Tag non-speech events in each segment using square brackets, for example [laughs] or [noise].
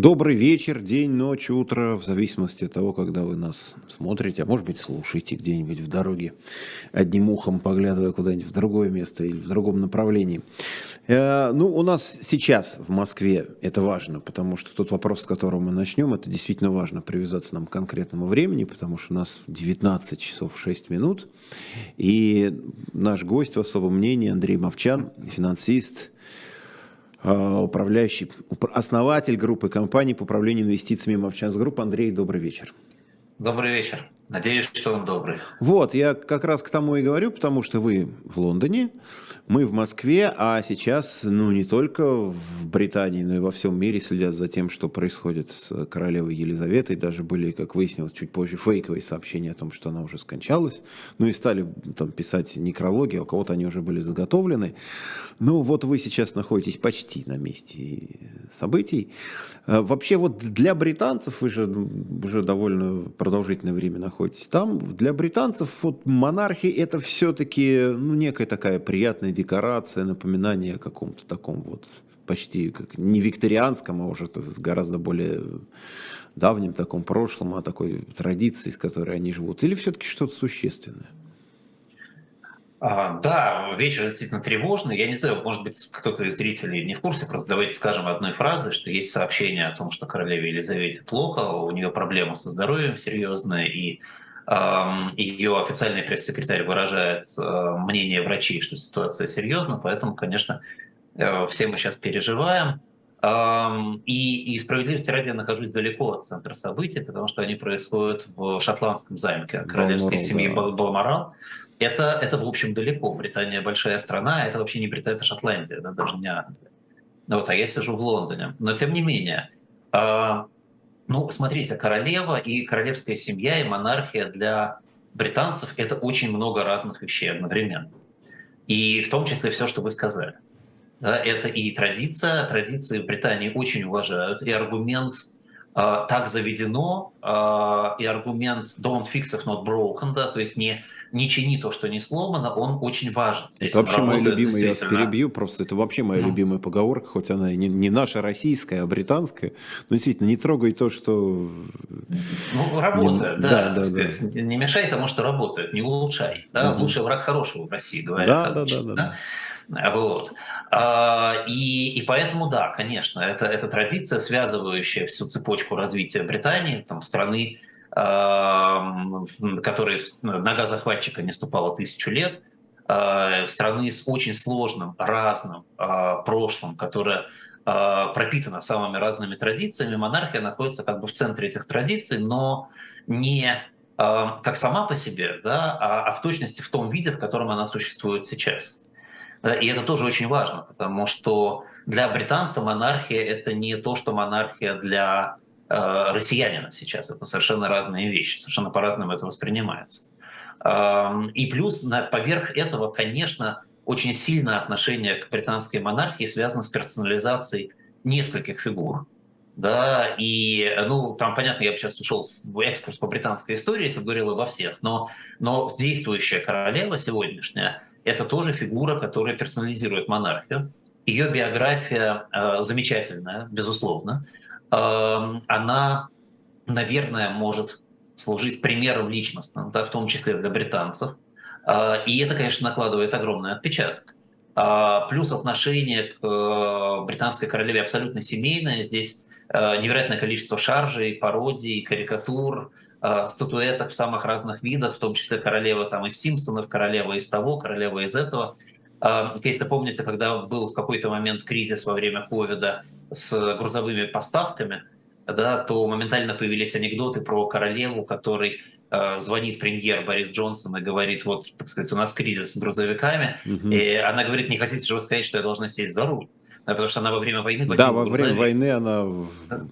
Добрый вечер, день, ночь, утро, в зависимости от того, когда вы нас смотрите, а может быть слушаете где-нибудь в дороге, одним ухом поглядывая куда-нибудь в другое место или в другом направлении. Э, ну, у нас сейчас в Москве это важно, потому что тот вопрос, с которого мы начнем, это действительно важно, привязаться нам к конкретному времени, потому что у нас 19 часов 6 минут, и наш гость в особом мнении Андрей Мовчан, финансист, управляющий, основатель группы компаний по управлению инвестициями Movchan's Group. Андрей, добрый вечер. Добрый вечер. Надеюсь, что он добрый. Вот, я как раз к тому и говорю, потому что вы в Лондоне, мы в Москве, а сейчас, ну, не только в Британии, но и во всем мире следят за тем, что происходит с королевой Елизаветой. Даже были, как выяснилось, чуть позже фейковые сообщения о том, что она уже скончалась. Ну и стали там писать некрологи, а у кого-то они уже были заготовлены. Ну вот вы сейчас находитесь почти на месте событий. А вообще вот для британцев, вы же уже довольно продолжительное время находитесь там, для британцев вот монархия это все-таки ну, некая такая приятная декорация, напоминание о каком-то таком вот почти как не викторианском, а уже гораздо более давнем таком прошлом, а такой традиции, с которой они живут, или все-таки что-то существенное? А, да, вечер действительно тревожный. Я не знаю, может быть, кто-то из зрителей не в курсе, просто давайте скажем одной фразой, что есть сообщение о том, что королеве Елизавете плохо, у нее проблемы со здоровьем серьезные, и ее официальный пресс-секретарь выражает э, мнение врачей, что ситуация серьезна, поэтому, конечно, э, все мы сейчас переживаем. И, и справедливости ради я нахожусь далеко от центра событий, потому что они происходят в шотландском замке королевской Балморал, семьи да. Балморал. Это, это, в общем, далеко. Британия большая страна, это вообще не Британия, это Шотландия, да, даже не Англия. Вот, а я сижу в Лондоне. Но тем не менее, а, ну, смотрите, королева и королевская семья и монархия для британцев это очень много разных вещей одновременно. И в том числе все, что вы сказали. Да, это и традиция, традиции в Британии очень уважают, и аргумент э, так заведено, э, и аргумент don't fix if not broken, да, то есть не не чини то, что не сломано, он очень важен. Здесь это вообще моя любимая, я перебью, просто это вообще моя ну. любимая поговорка, хоть она не, не наша российская, а британская, но действительно, не трогай то, что... Ну, работает, не, да, да, да, сказать, да. не мешай тому, что работает, не улучшай. Да? Угу. Лучший враг хорошего в России, говорят. Да, обычно, да, да, да. да. Вот. А, и, и поэтому, да, конечно, это, это традиция, связывающая всю цепочку развития Британии, там, страны, который нога захватчика не ступала тысячу лет, а, страны с очень сложным, разным а, прошлым, которое а, пропитано самыми разными традициями, монархия находится как бы в центре этих традиций, но не как сама по себе, да, а в точности в том виде, в котором она существует сейчас. И это тоже очень важно, потому что для британца монархия это не то, что монархия для Э, россиянина сейчас. Это совершенно разные вещи, совершенно по-разному это воспринимается. Эм, и плюс поверх этого, конечно, очень сильное отношение к британской монархии связано с персонализацией нескольких фигур. Да, и, ну, там, понятно, я бы сейчас ушел в экскурс по британской истории, если говорил обо всех, но, но действующая королева сегодняшняя – это тоже фигура, которая персонализирует монархию. Ее биография э, замечательная, безусловно. Эм, она, наверное, может служить примером личностным, да, в том числе для британцев. Э, и это, конечно, накладывает огромный отпечаток. Э, плюс отношение к э, британской королеве абсолютно семейное. Здесь невероятное количество шаржей, пародий, карикатур, статуэток самых разных видах, в том числе королева там из Симпсонов, королева из того, королева из этого. Если помните, когда был в какой-то момент кризис во время ковида, с грузовыми поставками, да, то моментально появились анекдоты про королеву, который э, звонит премьер Борис Джонсон и говорит, вот, так сказать, у нас кризис с грузовиками, угу. и она говорит, не хотите же вы сказать, что я должна сесть за руль? Да, потому что она во время войны... Да, во время войны она... Да.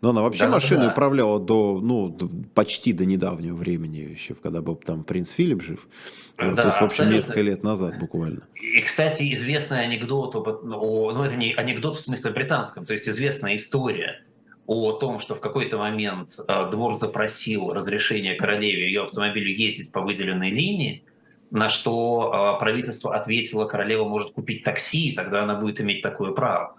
Но она вообще да, машиной да. управляла до, ну, до, почти до недавнего времени, еще когда был там принц Филипп жив. Да, то есть, в общем, абсолютно. несколько лет назад буквально. И, кстати, известный анекдот, об, о, ну это не анекдот в смысле британском, то есть известная история о том, что в какой-то момент э, двор запросил разрешение королеве ее автомобилю ездить по выделенной линии, на что э, правительство ответило, королева может купить такси, и тогда она будет иметь такое право.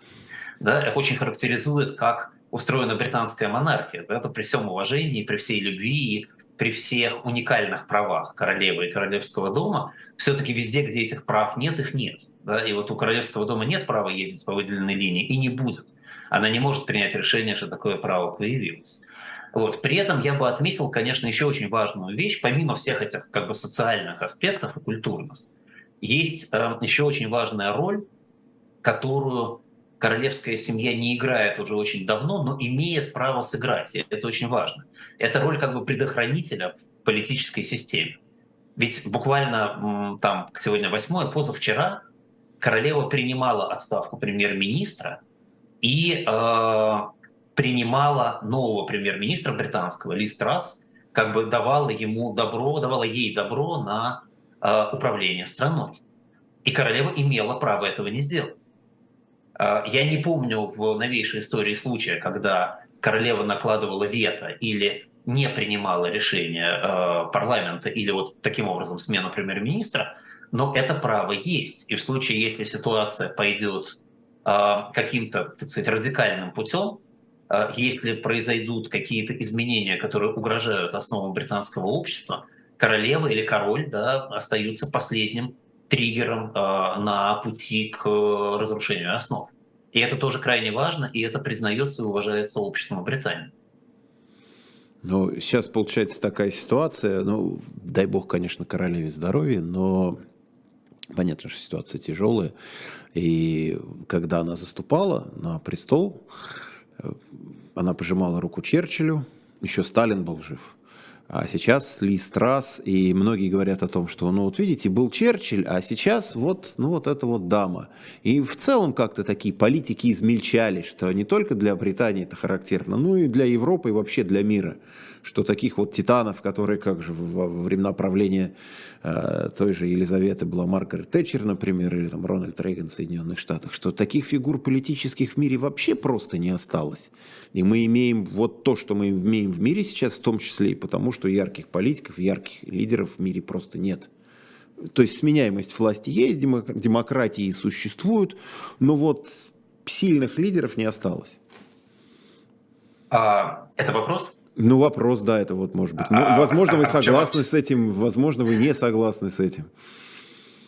Да, их очень характеризует как устроена британская монархия. Это при всем уважении, при всей любви, при всех уникальных правах королевы и королевского дома, все-таки везде, где этих прав нет, их нет. Да? И вот у королевского дома нет права ездить по выделенной линии и не будет. Она не может принять решение, что такое право появилось. Вот. При этом я бы отметил, конечно, еще очень важную вещь, помимо всех этих как бы социальных аспектов и культурных, есть э, еще очень важная роль, которую королевская семья не играет уже очень давно, но имеет право сыграть. И это очень важно. Это роль как бы предохранителя политической системе. Ведь буквально там сегодня восьмое, позавчера королева принимала отставку премьер-министра и э, принимала нового премьер-министра британского, Ли Страс, как бы давала ему добро, давала ей добро на э, управление страной. И королева имела право этого не сделать. Э, я не помню в новейшей истории случая, когда королева накладывала вето или не принимала решение э, парламента или вот таким образом смену премьер-министра, но это право есть. И в случае, если ситуация пойдет э, каким-то, так сказать, радикальным путем, э, если произойдут какие-то изменения, которые угрожают основам британского общества, королева или король да, остаются последним триггером на пути к разрушению основ. И это тоже крайне важно, и это признается и уважается обществом Британии. Ну, сейчас получается такая ситуация, ну, дай бог, конечно, королеве здоровья, но понятно, что ситуация тяжелая. И когда она заступала на престол, э, она пожимала руку Черчиллю, еще Сталин был жив. А сейчас Ли Страс, и многие говорят о том, что, ну вот видите, был Черчилль, а сейчас вот, ну вот эта вот дама. И в целом как-то такие политики измельчали, что не только для Британии это характерно, но и для Европы и вообще для мира что таких вот титанов, которые как же во времена правления э, той же Елизаветы была Маргарет Тэтчер, например, или там Рональд Рейган в Соединенных Штатах, что таких фигур политических в мире вообще просто не осталось. И мы имеем вот то, что мы имеем в мире сейчас, в том числе и потому, что ярких политиков, ярких лидеров в мире просто нет. То есть сменяемость власти есть, демократии существуют, но вот сильных лидеров не осталось. А, это вопрос? Ну, вопрос, да, это вот может быть. Ну, а, возможно, а, вы согласны с этим, возможно, вы не согласны с этим.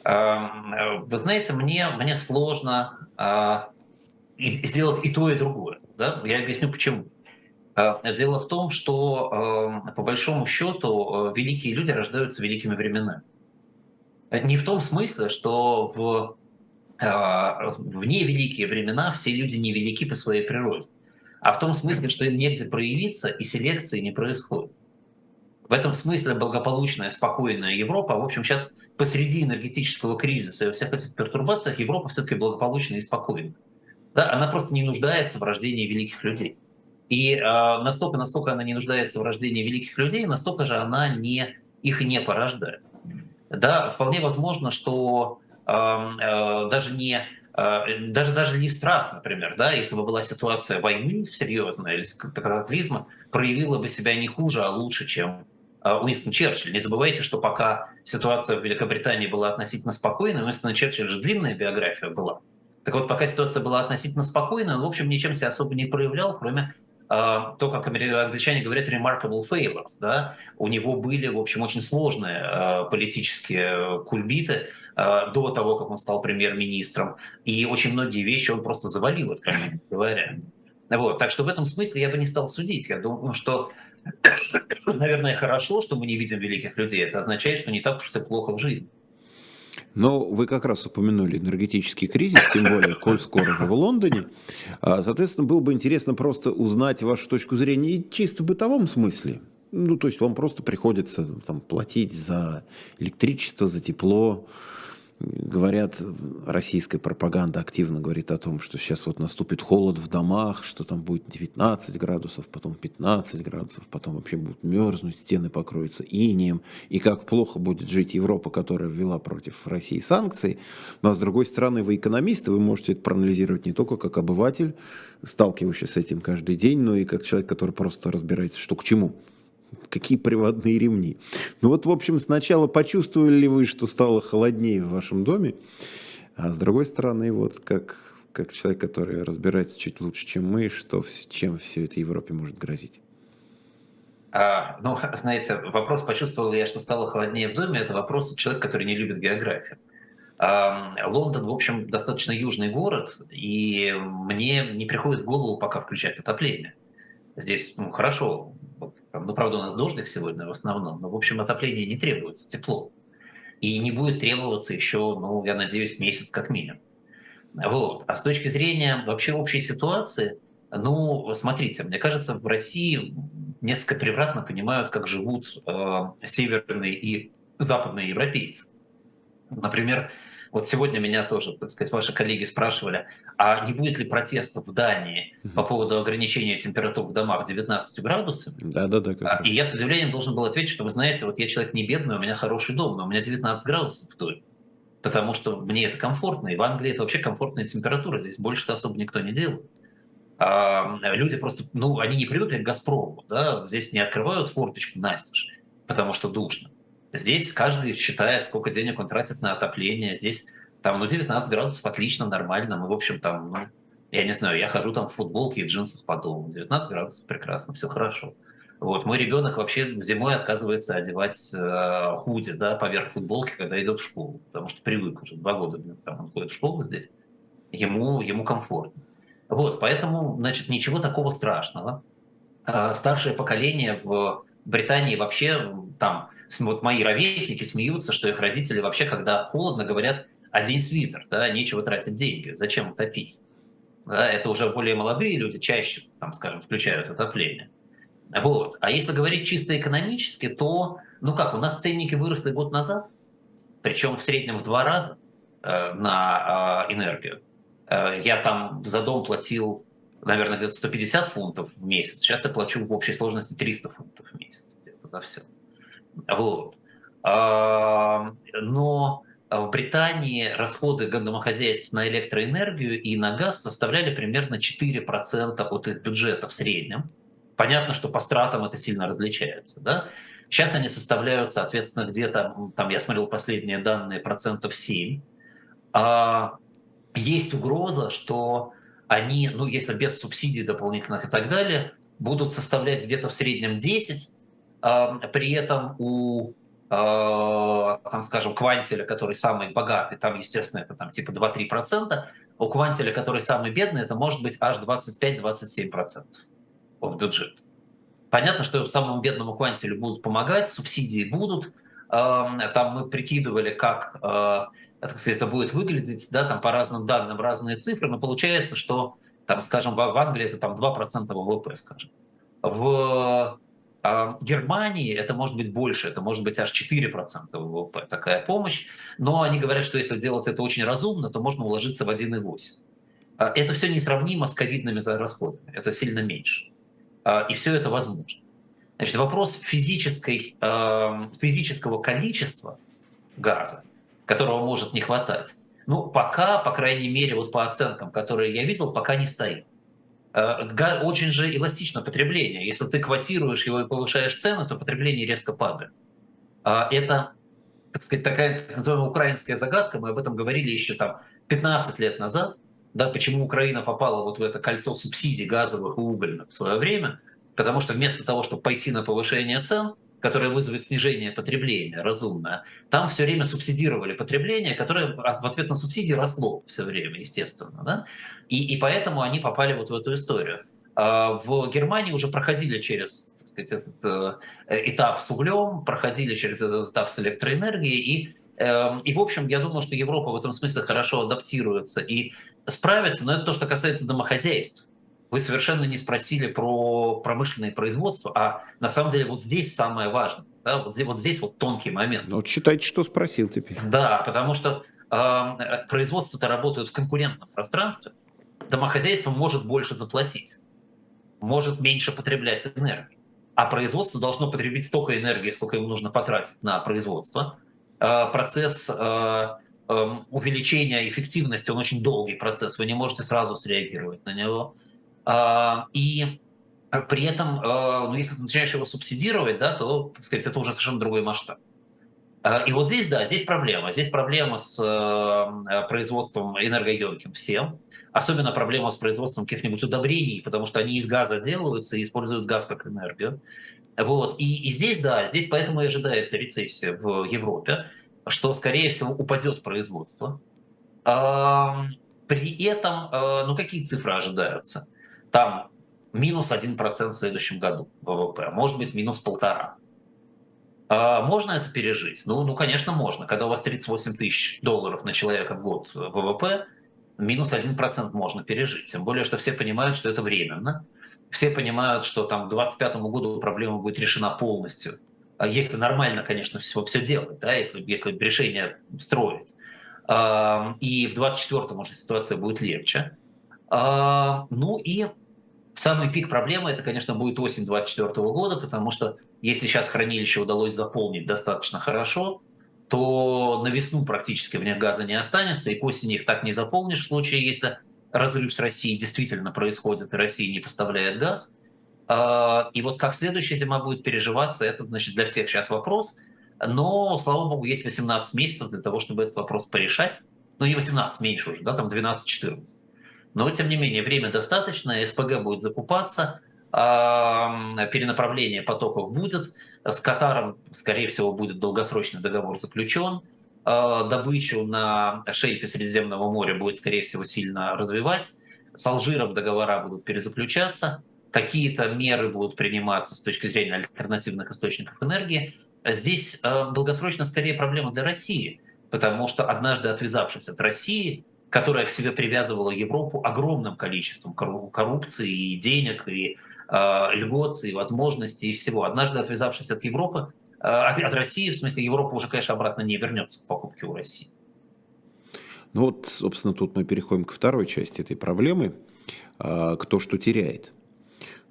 Эм, вы знаете, мне, мне сложно а, сделать и то, и другое. Да? Я объясню почему. Э, дело в том, что эм, по большому счету э, великие люди рождаются великими временами. Не в том смысле, что в, э, в невеликие времена все люди невелики по своей природе а в том смысле, что им негде проявиться, и селекции не происходит. В этом смысле благополучная, спокойная Европа, в общем, сейчас посреди энергетического кризиса и всех этих пертурбациях Европа все-таки благополучная и спокойная. Да, она просто не нуждается в рождении великих людей. И э, настолько, насколько она не нуждается в рождении великих людей, настолько же она не, их не порождает. Да, вполне возможно, что э, э, даже не а, даже, даже не страст, например, да, если бы была ситуация войны серьезная или катаклизма, проявила бы себя не хуже, а лучше, чем а, Уинстон Черчилль. Не забывайте, что пока ситуация в Великобритании была относительно спокойной, Уинстон Черчилль же длинная биография была. Так вот, пока ситуация была относительно спокойной, он, в общем, ничем себя особо не проявлял, кроме то, как англичане говорят, remarkable failures, да, у него были, в общем, очень сложные uh, политические кульбиты, Э, до того, как он стал премьер-министром. И очень многие вещи он просто завалил, откровенно говоря. Вот. Так что в этом смысле я бы не стал судить. Я думаю, что, [coughs] наверное, хорошо, что мы не видим великих людей. Это означает, что не так уж все плохо в жизни. Но вы как раз упомянули энергетический кризис, тем более, коль скоро в Лондоне. А, соответственно, было бы интересно просто узнать вашу точку зрения и чисто в бытовом смысле. Ну, то есть вам просто приходится там, платить за электричество, за тепло, Говорят, российская пропаганда активно говорит о том, что сейчас вот наступит холод в домах, что там будет 19 градусов, потом 15 градусов, потом вообще будут мерзнуть, стены покроются инием, и как плохо будет жить Европа, которая ввела против России санкции. Но с другой стороны, вы экономисты, вы можете это проанализировать не только как обыватель, сталкивающийся с этим каждый день, но и как человек, который просто разбирается, что к чему. Какие приводные ремни. Ну вот, в общем, сначала почувствовали ли вы, что стало холоднее в вашем доме, а с другой стороны, вот как, как человек, который разбирается чуть лучше, чем мы, что, чем все это Европе может грозить? А, ну, [laughs] знаете, вопрос, почувствовал ли я, что стало холоднее в доме, это вопрос человека, который не любит географию. Лондон, в общем, достаточно южный город, и мне не приходит в голову пока включать отопление. Здесь, ну, хорошо, ну, правда, у нас дождик сегодня в основном, но, в общем, отопление не требуется, тепло. И не будет требоваться еще, ну, я надеюсь, месяц как минимум. Вот. А с точки зрения вообще общей ситуации, ну, смотрите, мне кажется, в России несколько превратно понимают, как живут э, северные и западные европейцы. Например, вот сегодня меня тоже, так сказать, ваши коллеги спрашивали, а не будет ли протестов в Дании по поводу ограничения температур в домах 19 градусов? Да, да, да. И я с удивлением должен был ответить, что вы знаете, вот я человек не бедный, у меня хороший дом, но у меня 19 градусов в доме. Потому что мне это комфортно, и в Англии это вообще комфортная температура, здесь больше-то особо никто не делает. А, люди просто, ну, они не привыкли к «Газпрому», да, здесь не открывают форточку настежь, потому что душно. Здесь каждый считает, сколько денег он тратит на отопление. Здесь там, ну, 19 градусов отлично, нормально. Мы, в общем, там, ну, я не знаю, я хожу там в футболке и в джинсах по дому. 19 градусов прекрасно, все хорошо. Вот, мой ребенок вообще зимой отказывается одевать э, худи, да, поверх футболки, когда идет в школу, потому что привык уже два года, там он ходит в школу здесь, ему, ему комфортно. Вот, поэтому, значит, ничего такого страшного. Э, старшее поколение в Британии вообще там вот мои ровесники смеются, что их родители вообще, когда холодно, говорят, один свитер, да, нечего тратить деньги, зачем топить? Да, это уже более молодые люди чаще, там, скажем, включают отопление. Вот. А если говорить чисто экономически, то, ну как, у нас ценники выросли год назад, причем в среднем в два раза э, на э, энергию. Э, я там за дом платил, наверное, где-то 150 фунтов в месяц, сейчас я плачу в общей сложности 300 фунтов в месяц где-то за все. Вот. А, но в Британии расходы домохозяйств на электроэнергию и на газ составляли примерно 4% от их бюджета в среднем. Понятно, что по стратам это сильно различается. Да? Сейчас они составляют, соответственно, где-то, там я смотрел последние данные, процентов 7. А есть угроза, что они, ну если без субсидий дополнительных и так далее, будут составлять где-то в среднем 10, при этом у а, там, скажем, квантеля, который самый богатый, там, естественно, это там типа 2-3%, у квантеля, который самый бедный, это может быть аж 25-27% от бюджета. Понятно, что самому бедному квантелю будут помогать, субсидии будут. Там мы прикидывали, как а, так сказать, это будет выглядеть, да, там по разным данным разные цифры, но получается, что, там, скажем, в Англии это там 2% ВВП, скажем. В Германии это может быть больше, это может быть аж 4% ВВП, такая помощь. Но они говорят, что если делать это очень разумно, то можно уложиться в 1,8. А это все несравнимо с ковидными расходами, это сильно меньше. А, и все это возможно. Значит, вопрос физической, физического количества газа, которого может не хватать, ну, пока, по крайней мере, вот по оценкам, которые я видел, пока не стоит. Э, очень же эластично потребление. Если ты квотируешь его и повышаешь цены, то потребление резко падает. А это, так сказать, такая так называемая украинская загадка. Мы об этом говорили еще там 15 лет назад. Да, почему Украина попала вот в это кольцо субсидий газовых и угольных в свое время. Потому что вместо того, чтобы пойти на повышение цен, которое вызовет снижение потребления разумное, там все время субсидировали потребление, которое в ответ на субсидии росло все время, естественно. Да? И, и поэтому они попали вот в эту историю. А в Германии уже проходили через сказать, этот э, этап с углем, проходили через этот этап с электроэнергией, и, э, и, в общем, я думаю, что Европа в этом смысле хорошо адаптируется и справится, но это то, что касается домохозяйств. Вы совершенно не спросили про промышленное производство, а на самом деле вот здесь самое важное. Да, вот, здесь, вот здесь вот тонкий момент. Ну, вот считайте, что спросил теперь. Да, потому что э, производства-то работают в конкурентном пространстве. Домохозяйство может больше заплатить, может меньше потреблять энергии. А производство должно потребить столько энергии, сколько ему нужно потратить на производство. Э, процесс э, э, увеличения эффективности, он очень долгий процесс, вы не можете сразу среагировать на него. А, и при этом, а, ну, если ты начинаешь его субсидировать, да, то, так сказать, это уже совершенно другой масштаб. А, и вот здесь, да, здесь проблема. Здесь проблема с производством энергоемким всем. Особенно проблема с производством каких-нибудь удобрений, потому что они из газа делаются и используют газ как энергию. Вот. И, и здесь, да, здесь поэтому и ожидается рецессия в Европе, что, скорее всего, упадет производство. При этом, э, ну какие цифры ожидаются? Там минус 1% в следующем году ВВП, может быть, минус полтора. А можно это пережить? Ну, ну, конечно, можно. Когда у вас 38 тысяч долларов на человека в год ВВП, минус 1% можно пережить. Тем более, что все понимают, что это временно. Все понимают, что там к 2025 году проблема будет решена полностью. А если нормально, конечно, все, все делать, да, если, если решение строить. И в 2024 уже ситуация будет легче. Ну и Самый пик проблемы это, конечно, будет осень 2024 года, потому что если сейчас хранилище удалось заполнить достаточно хорошо, то на весну практически в них газа не останется, и к осени их так не заполнишь в случае, если разрыв с Россией действительно происходит, и Россия не поставляет газ. А, и вот как следующая зима будет переживаться, это значит, для всех сейчас вопрос. Но, слава богу, есть 18 месяцев для того, чтобы этот вопрос порешать. Ну, не 18, меньше уже, да, там 12-14. Но, тем не менее, время достаточно, СПГ будет закупаться, перенаправление потоков будет. С Катаром, скорее всего, будет долгосрочный договор заключен. А, добычу на шельфе Средиземного моря будет, скорее всего, сильно развивать. С Алжиром договора будут перезаключаться. Какие-то меры будут приниматься с точки зрения альтернативных источников энергии. Здесь а, долгосрочно скорее проблема для России, потому что однажды отвязавшись от России, которая к себе привязывала Европу огромным количеством коррупции и денег, и э, льгот, и возможностей, и всего. Однажды отвязавшись от Европы, э, от, России, в смысле Европа уже, конечно, обратно не вернется к покупке у России. Ну вот, собственно, тут мы переходим к второй части этой проблемы. Кто что теряет.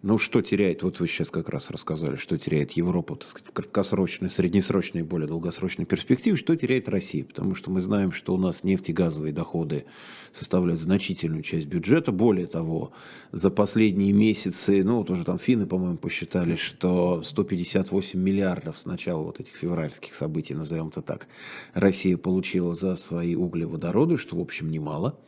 Ну, что теряет, вот вы сейчас как раз рассказали, что теряет Европа, так сказать, в краткосрочной, среднесрочной и более долгосрочной перспективе, что теряет Россия, потому что мы знаем, что у нас нефтегазовые доходы составляют значительную часть бюджета, более того, за последние месяцы, ну, вот уже там финны, по-моему, посчитали, что 158 миллиардов с начала вот этих февральских событий, назовем это так, Россия получила за свои углеводороды, что, в общем, немало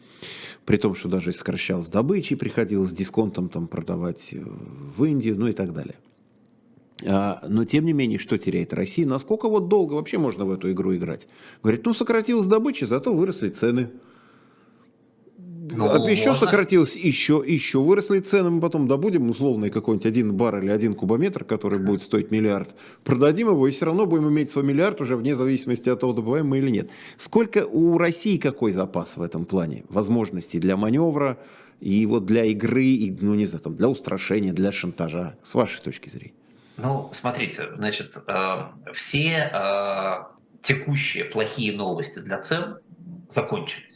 при том, что даже сокращалась добыча, приходилось дисконтом там продавать э, в Индию, ну и так далее. А, но тем не менее, что теряет Россия? Насколько вот долго вообще можно в эту игру играть? Говорит, ну сократилась добыча, зато выросли цены. Ну, а еще можно. сократилось, еще, еще выросли цены, мы потом добудем условный какой-нибудь один бар или один кубометр, который будет стоить миллиард, продадим его и все равно будем иметь свой миллиард уже вне зависимости от того, добываем мы или нет. Сколько у России какой запас в этом плане? Возможностей для маневра и вот для игры, и, ну не знаю, там, для устрашения, для шантажа, с вашей точки зрения? Ну, смотрите, значит, э, все э, текущие плохие новости для цен закончились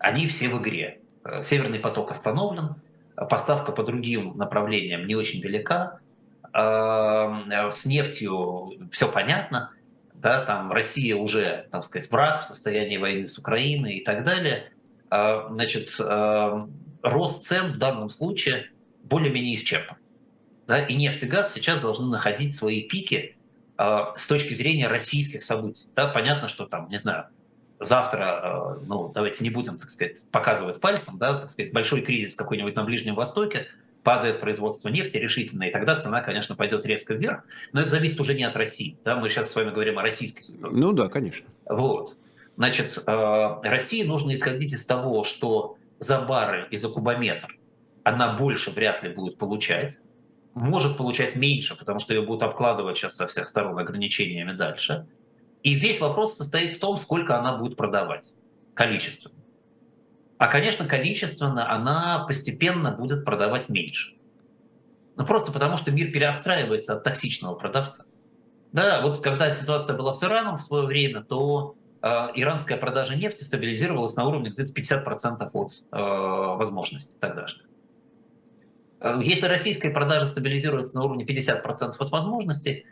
они все в игре. Э, Северный поток остановлен, поставка по другим направлениям не очень далека, э, с нефтью все понятно, да, там Россия уже, так сказать, враг в состоянии войны с Украиной и так далее. Э, значит, рост цен в данном случае более-менее исчерпан. Да, и нефть и газ сейчас должны находить свои пики с точки зрения российских событий. Да, понятно, что там, не знаю, завтра, э, ну, давайте не будем, так сказать, показывать пальцем, да, так сказать, большой кризис какой-нибудь на Ближнем Востоке, падает производство нефти решительно, и тогда цена, конечно, пойдет резко вверх. Но это зависит уже не от России. Да? Мы сейчас с вами говорим о российской ситуации. Ну да, конечно. Вот. Значит, э, России нужно исходить из того, что за бары и за кубометр она больше вряд ли будет получать, может получать меньше, потому что ее будут обкладывать сейчас со всех сторон ограничениями дальше – и весь вопрос состоит в том, сколько она будет продавать, количественно. А, конечно, количественно она постепенно будет продавать меньше. Ну, просто потому, что мир переотстраивается от токсичного продавца. Да, вот когда ситуация была с Ираном в свое время, то э, иранская продажа нефти стабилизировалась на уровне где-то 50% от э, возможностей тогдашних. Э, если российская продажа стабилизируется на уровне 50% от возможностей,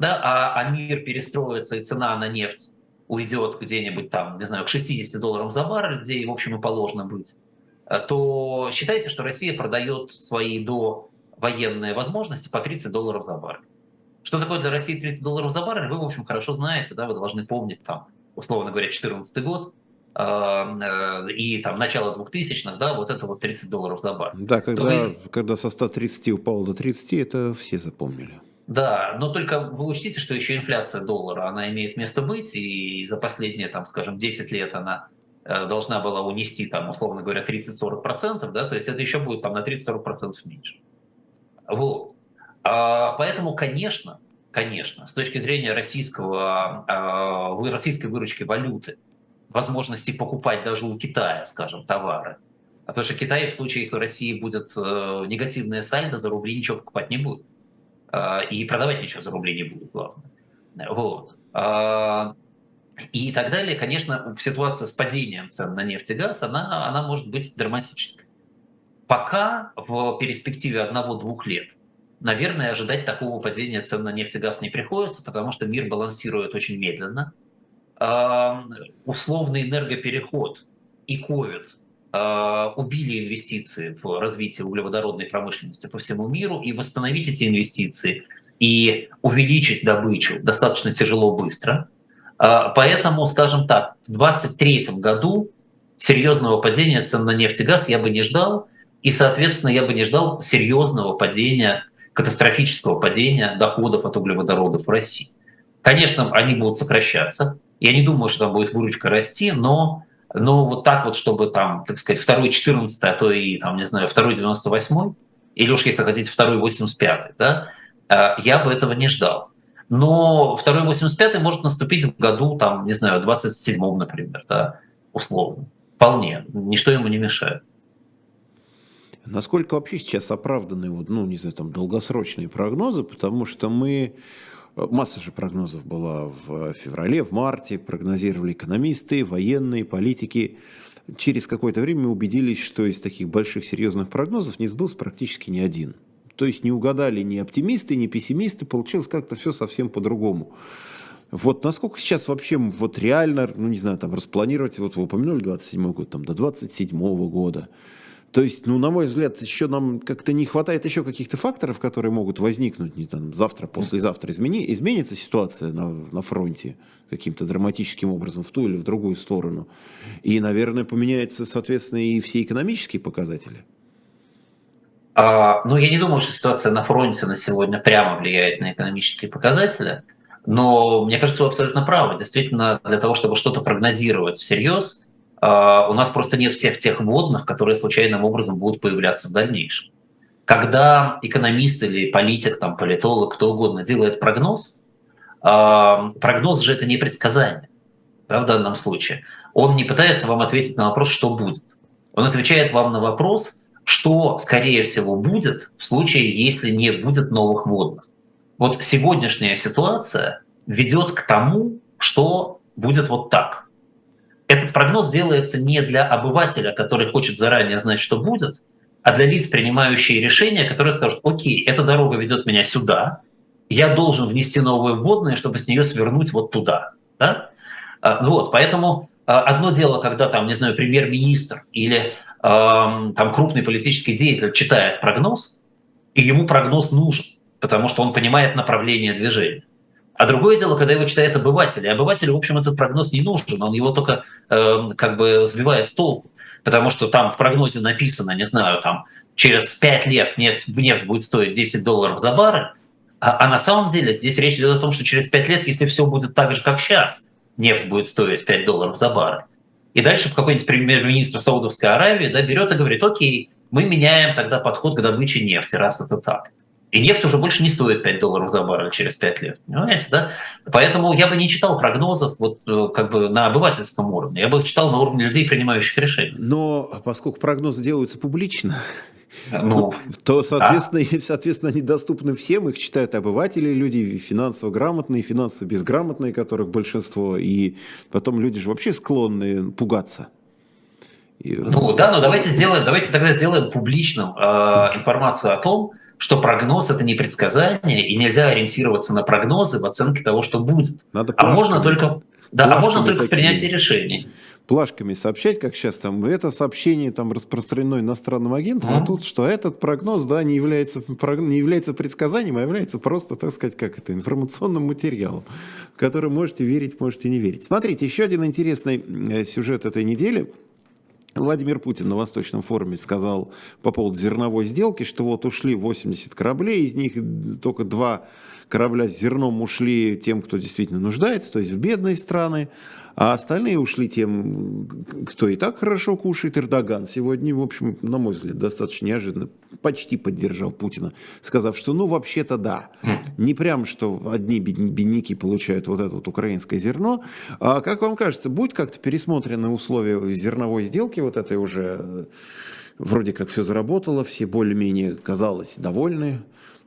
да, а, а мир перестроится, и цена на нефть уйдет где-нибудь там, не знаю, к 60 долларов за баррель, где, в общем, и положено быть, э, то считайте, что Россия продает свои до военные возможности по 30 долларов за баррель. Что такое для России 30 долларов за баррель, вы, в общем, хорошо знаете, да, вы должны помнить там, условно говоря, 2014 год, и там начало 2000-х, да, вот это вот 30 долларов за бар. Да, когда, вы... когда со 130 упало до 30, это все запомнили. Да, но только вы учтите, что еще инфляция доллара, она имеет место быть, и за последние, там, скажем, 10 лет она э, должна была унести, там, условно говоря, 30-40%, да, то есть это еще будет там на 30-40% меньше. Вот. А, поэтому, конечно, конечно, с точки зрения российского, а, российской выручки валюты, возможности покупать даже у Китая, скажем, товары. А потому что Китай в случае, если в России будет э, негативное сальдо, за рубли ничего покупать не будет. Э, и продавать ничего за рубли не будет, главное. Вот. Э, и так далее, конечно, ситуация с падением цен на нефть и газ, она, она может быть драматической. Пока в перспективе одного-двух лет, наверное, ожидать такого падения цен на нефть и газ не приходится, потому что мир балансирует очень медленно – условный энергопереход и а, убили инвестиции в развитие углеводородной промышленности по всему миру, и восстановить эти инвестиции и увеличить добычу достаточно тяжело быстро. А, поэтому, скажем так, в 2023 году серьезного падения цен на нефть и газ я бы не ждал, и, соответственно, я бы не ждал серьезного падения, катастрофического падения доходов от углеводородов в России. Конечно, они будут сокращаться, я не думаю, что там будет выручка расти, но, но вот так вот, чтобы там, так сказать, второй 14, а то и, там, не знаю, второй 98, или уж, если хотите, второй 85, да, э, я бы этого не ждал. Но второй 85 может наступить в году, там, не знаю, 27 например, да, условно. Вполне. Ничто ему не мешает. Насколько вообще сейчас оправданы, ну, не знаю, там, долгосрочные прогнозы, потому что мы Масса же прогнозов была в феврале, в марте, прогнозировали экономисты, военные, политики. Через какое-то время мы убедились, что из таких больших серьезных прогнозов не сбылся практически ни один. То есть не угадали ни оптимисты, ни пессимисты, получилось как-то все совсем по-другому. Вот насколько сейчас вообще вот реально, ну не знаю, там распланировать, вот вы упомянули 27 год, там до 27 года, то есть, ну, на мой взгляд, еще нам как-то не хватает еще каких-то факторов, которые могут возникнуть не там, завтра, послезавтра. Измени, изменится ситуация на, на фронте каким-то драматическим образом в ту или в другую сторону. И, наверное, поменяются, соответственно, и все экономические показатели. А, ну, я не думаю, что ситуация на фронте на сегодня прямо влияет на экономические показатели. Но мне кажется, вы абсолютно правы. Действительно, для того, чтобы что-то прогнозировать всерьез, у нас просто нет всех тех вводных, которые случайным образом будут появляться в дальнейшем. Когда экономист или политик, там, политолог, кто угодно делает прогноз, а, прогноз же это не предсказание да, в данном случае. Он не пытается вам ответить на вопрос, что будет. Он отвечает вам на вопрос, что, скорее всего, будет в случае, если не будет новых вводных. Вот сегодняшняя ситуация ведет к тому, что будет вот так – этот прогноз делается не для обывателя, который хочет заранее знать, что будет, а для лиц, принимающие решения, которые скажут, окей, эта дорога ведет меня сюда, я должен внести новые вводные, чтобы с нее свернуть вот туда. Да? А, вот, поэтому а, одно дело, когда там, не знаю, премьер-министр или там крупный политический деятель читает прогноз, и ему прогноз нужен, потому что он понимает направление движения. А другое дело, когда его читает обыватель. И обывателю, в общем, этот прогноз не нужен, он его только э, как бы сбивает с толку. Потому что там в прогнозе написано, не знаю, там через 5 лет нефть, нефть будет стоить 10 долларов за баррель, а, а на самом деле здесь речь идет о том, что через 5 лет, если все будет так же, как сейчас, нефть будет стоить 5 долларов за баррель. И дальше какой-нибудь премьер-министр Саудовской Аравии да, берет и говорит, окей, мы меняем тогда подход к добыче нефти, раз это так. И нефть уже больше не стоит 5 долларов за баррель через 5 лет. Понимаете, да? Поэтому я бы не читал прогнозов вот э, как бы на обывательском уровне. Я бы их читал на уровне людей, принимающих решения. Но поскольку прогнозы делаются публично, ну, то, соответственно, да. [laughs] соответственно, они доступны всем, их читают обыватели, люди финансово грамотные, финансово безграмотные, которых большинство, и потом люди же вообще склонны пугаться. И... Ну да, но давайте сделаем, давайте тогда сделаем публичным э, информацию о том, что прогноз это не предсказание, и нельзя ориентироваться на прогнозы в оценке того, что будет. Надо а можно только, да, а можно только в принятии решений. плашками сообщать, как сейчас там, это сообщение там распространено иностранным агентом, mm-hmm. а тут что этот прогноз, да, не является, не является предсказанием, а является просто, так сказать, как это, информационным материалом, в который можете верить, можете не верить. Смотрите, еще один интересный э, сюжет этой недели. Владимир Путин на Восточном форуме сказал по поводу зерновой сделки, что вот ушли 80 кораблей, из них только два корабля с зерном ушли тем, кто действительно нуждается, то есть в бедные страны, а остальные ушли тем, кто и так хорошо кушает. Эрдоган сегодня, в общем, на мой взгляд, достаточно неожиданно почти поддержал Путина, сказав, что ну вообще-то да. Хм. Не прям, что одни бедняки получают вот это вот украинское зерно. А как вам кажется, будет как-то пересмотрены условия зерновой сделки вот этой уже вроде как все заработало, все более-менее, казалось, довольны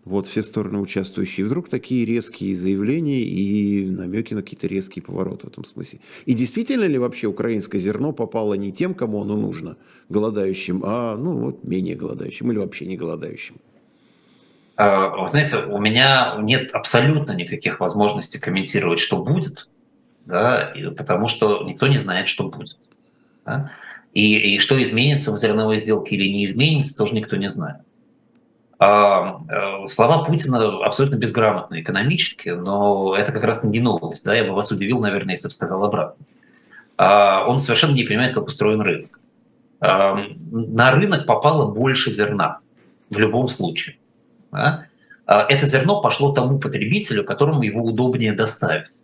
вот все стороны участвующие. Вдруг такие резкие заявления и намеки на какие-то резкие повороты в этом смысле. И действительно ли вообще украинское зерно попало не тем, кому оно нужно, голодающим, а ну, вот, менее голодающим или вообще не голодающим? А, знаете, у меня нет абсолютно никаких возможностей комментировать, что будет, да, потому что никто не знает, что будет. Да? И, и что изменится в зерновой сделке или не изменится, тоже никто не знает. А, э, слова Путина абсолютно безграмотны экономически, но это как раз не новость. Да? Я бы вас удивил, наверное, если бы сказал обратно. А, он совершенно не понимает, как устроен рынок. А, на рынок попало больше зерна в любом случае. Да? Это зерно пошло тому потребителю, которому его удобнее доставить.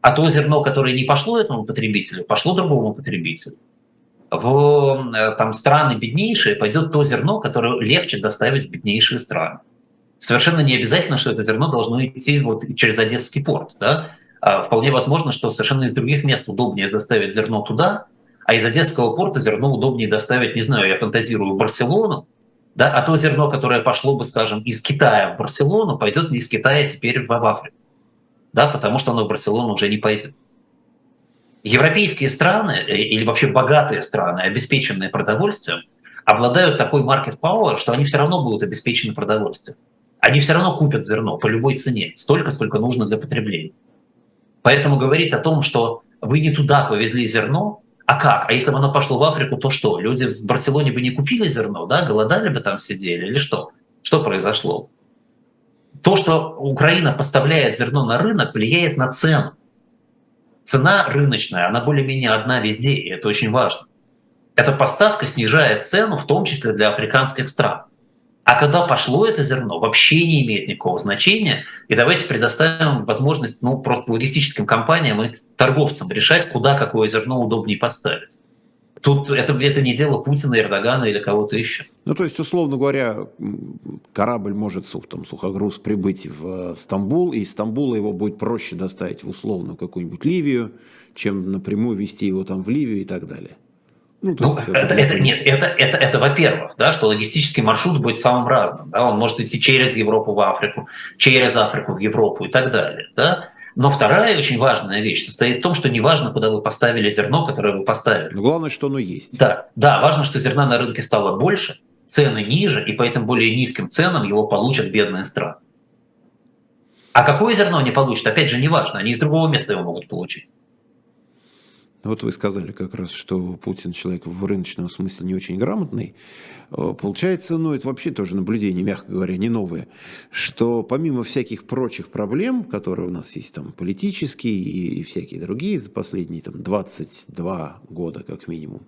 А то зерно, которое не пошло этому потребителю, пошло другому потребителю в э, там, страны беднейшие пойдет то зерно, которое легче доставить в беднейшие страны. Совершенно не обязательно, что это зерно должно идти вот через Одесский порт. Да? А вполне возможно, что совершенно из других мест удобнее доставить зерно туда, а из Одесского порта зерно удобнее доставить, не знаю, я фантазирую, в Барселону, да, а то зерно, которое пошло бы, скажем, из Китая в Барселону, пойдет не из Китая теперь в Африку, да, потому что оно в Барселону уже не пойдет. Европейские страны э, или вообще богатые страны, обеспеченные продовольствием, обладают такой market power, что они все равно будут обеспечены продовольствием. Они все равно купят зерно по любой цене, столько, сколько нужно для потребления. Поэтому говорить о том, что вы не туда повезли зерно, а как? А если бы оно пошло в Африку, то что? Люди в Барселоне бы не купили зерно, да, голодали бы там сидели или что? Что произошло? То, что Украина поставляет зерно на рынок, влияет на цену цена рыночная, она более-менее одна везде, и это очень важно. Эта поставка снижает цену, в том числе для африканских стран. А когда пошло это зерно, вообще не имеет никакого значения. И давайте предоставим возможность ну, просто логистическим компаниям и торговцам решать, куда какое зерно удобнее поставить. Тут это, это не дело Путина, Эрдогана или кого-то еще. Ну, то есть, условно говоря, корабль может, там, сухогруз, прибыть в Стамбул, и из Стамбула его будет проще доставить в условную какую-нибудь Ливию, чем напрямую вести его там в Ливию и так далее. Ну, ну, есть, это, это, нет, это, это, это во-первых, да, что логистический маршрут будет самым разным. Да, он может идти через Европу в Африку, через Африку в Европу и так далее. Да. Но вторая очень важная вещь состоит в том, что не важно, куда вы поставили зерно, которое вы поставили. Но главное, что оно есть. Да, да, важно, что зерна на рынке стало больше, цены ниже, и по этим более низким ценам его получат бедные страны. А какое зерно они получат, опять же, не важно, они из другого места его могут получить. Вот вы сказали как раз, что Путин человек в рыночном смысле не очень грамотный. Э, получается, ну это вообще тоже наблюдение, мягко говоря, не новое, что помимо всяких прочих проблем, которые у нас есть там политические и всякие другие за последние там 22 года как минимум,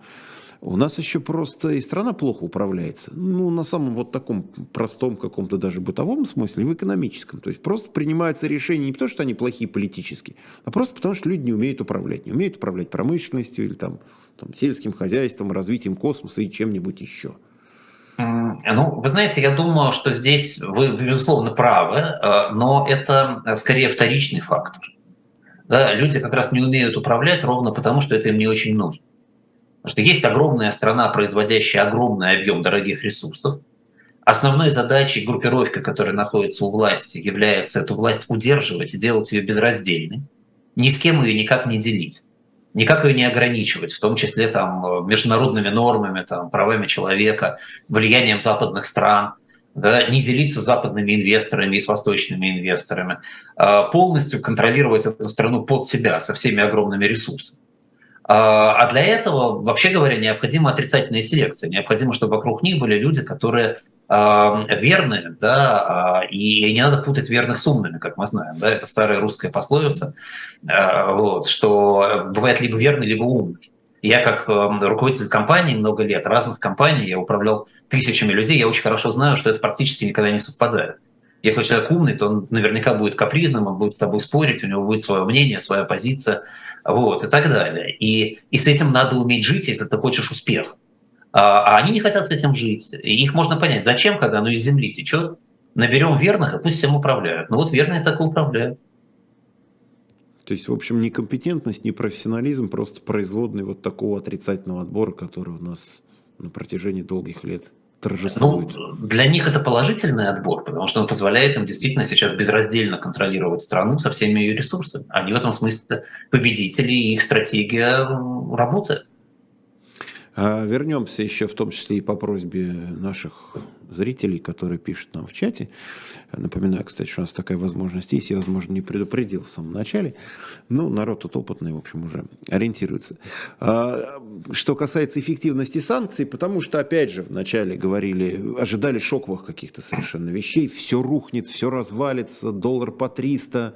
у нас еще просто и страна плохо управляется. Ну, на самом вот таком простом каком-то даже бытовом смысле, в экономическом. То есть просто принимаются решения не потому, что они плохие политически, а просто потому, что люди не умеют управлять. Не умеют управлять промышленностью или там, там сельским хозяйством, развитием космоса и чем-нибудь еще. Ну, вы знаете, я думаю, что здесь вы, безусловно, правы, э, но это э, скорее вторичный фактор. Да, люди как раз не умеют управлять ровно потому, что это им не очень нужно. Что есть огромная страна, производящая огромный объем дорогих ресурсов. Основной задачей группировки, которая находится у власти, является эту власть удерживать и делать ее безраздельной. Ни с кем ее никак не делить. Никак ее не ограничивать, в том числе там, международными нормами, там, правами человека, влиянием западных стран, да, не делиться с западными инвесторами и с восточными инвесторами, а полностью контролировать эту страну под себя со всеми огромными ресурсами. А, а для этого, вообще говоря, необходима отрицательная селекция. Необходимо, чтобы вокруг них были люди, которые верные, да, а, и не надо путать верных с умными, как мы знаем, да, это старая русская пословица, вот, что бывает либо верный, либо умный. Я как руководитель компаний много лет, разных компаний, я управлял тысячами людей, я очень хорошо знаю, что это практически никогда не совпадает. Если человек умный, то он наверняка будет капризным, он будет с тобой спорить, у него будет свое мнение, своя позиция, вот, и так далее. И, и с этим надо уметь жить, если ты хочешь успеха. А, а они не хотят с этим жить. И их можно понять. Зачем, когда оно из земли течет? Наберем верных, и пусть всем управляют. Ну вот верные так и управляют. То есть, в общем, некомпетентность, не профессионализм, просто производный вот такого отрицательного отбора, который у нас на протяжении долгих лет торжествует. Ну, для них это положительный отбор, потому что он позволяет им действительно сейчас безраздельно контролировать страну со всеми ее ресурсами. Они в этом смысле победители, и их стратегия работает. А вернемся еще в том числе и по просьбе наших зрителей, которые пишут нам в чате. Напоминаю, кстати, что у нас такая возможность есть. Я, возможно, не предупредил в самом начале. Ну, народ тут опытный, в общем, уже ориентируется. А, что касается эффективности санкций, потому что, опять же, вначале говорили, ожидали шоковых каких-то совершенно вещей. Все рухнет, все развалится, доллар по 300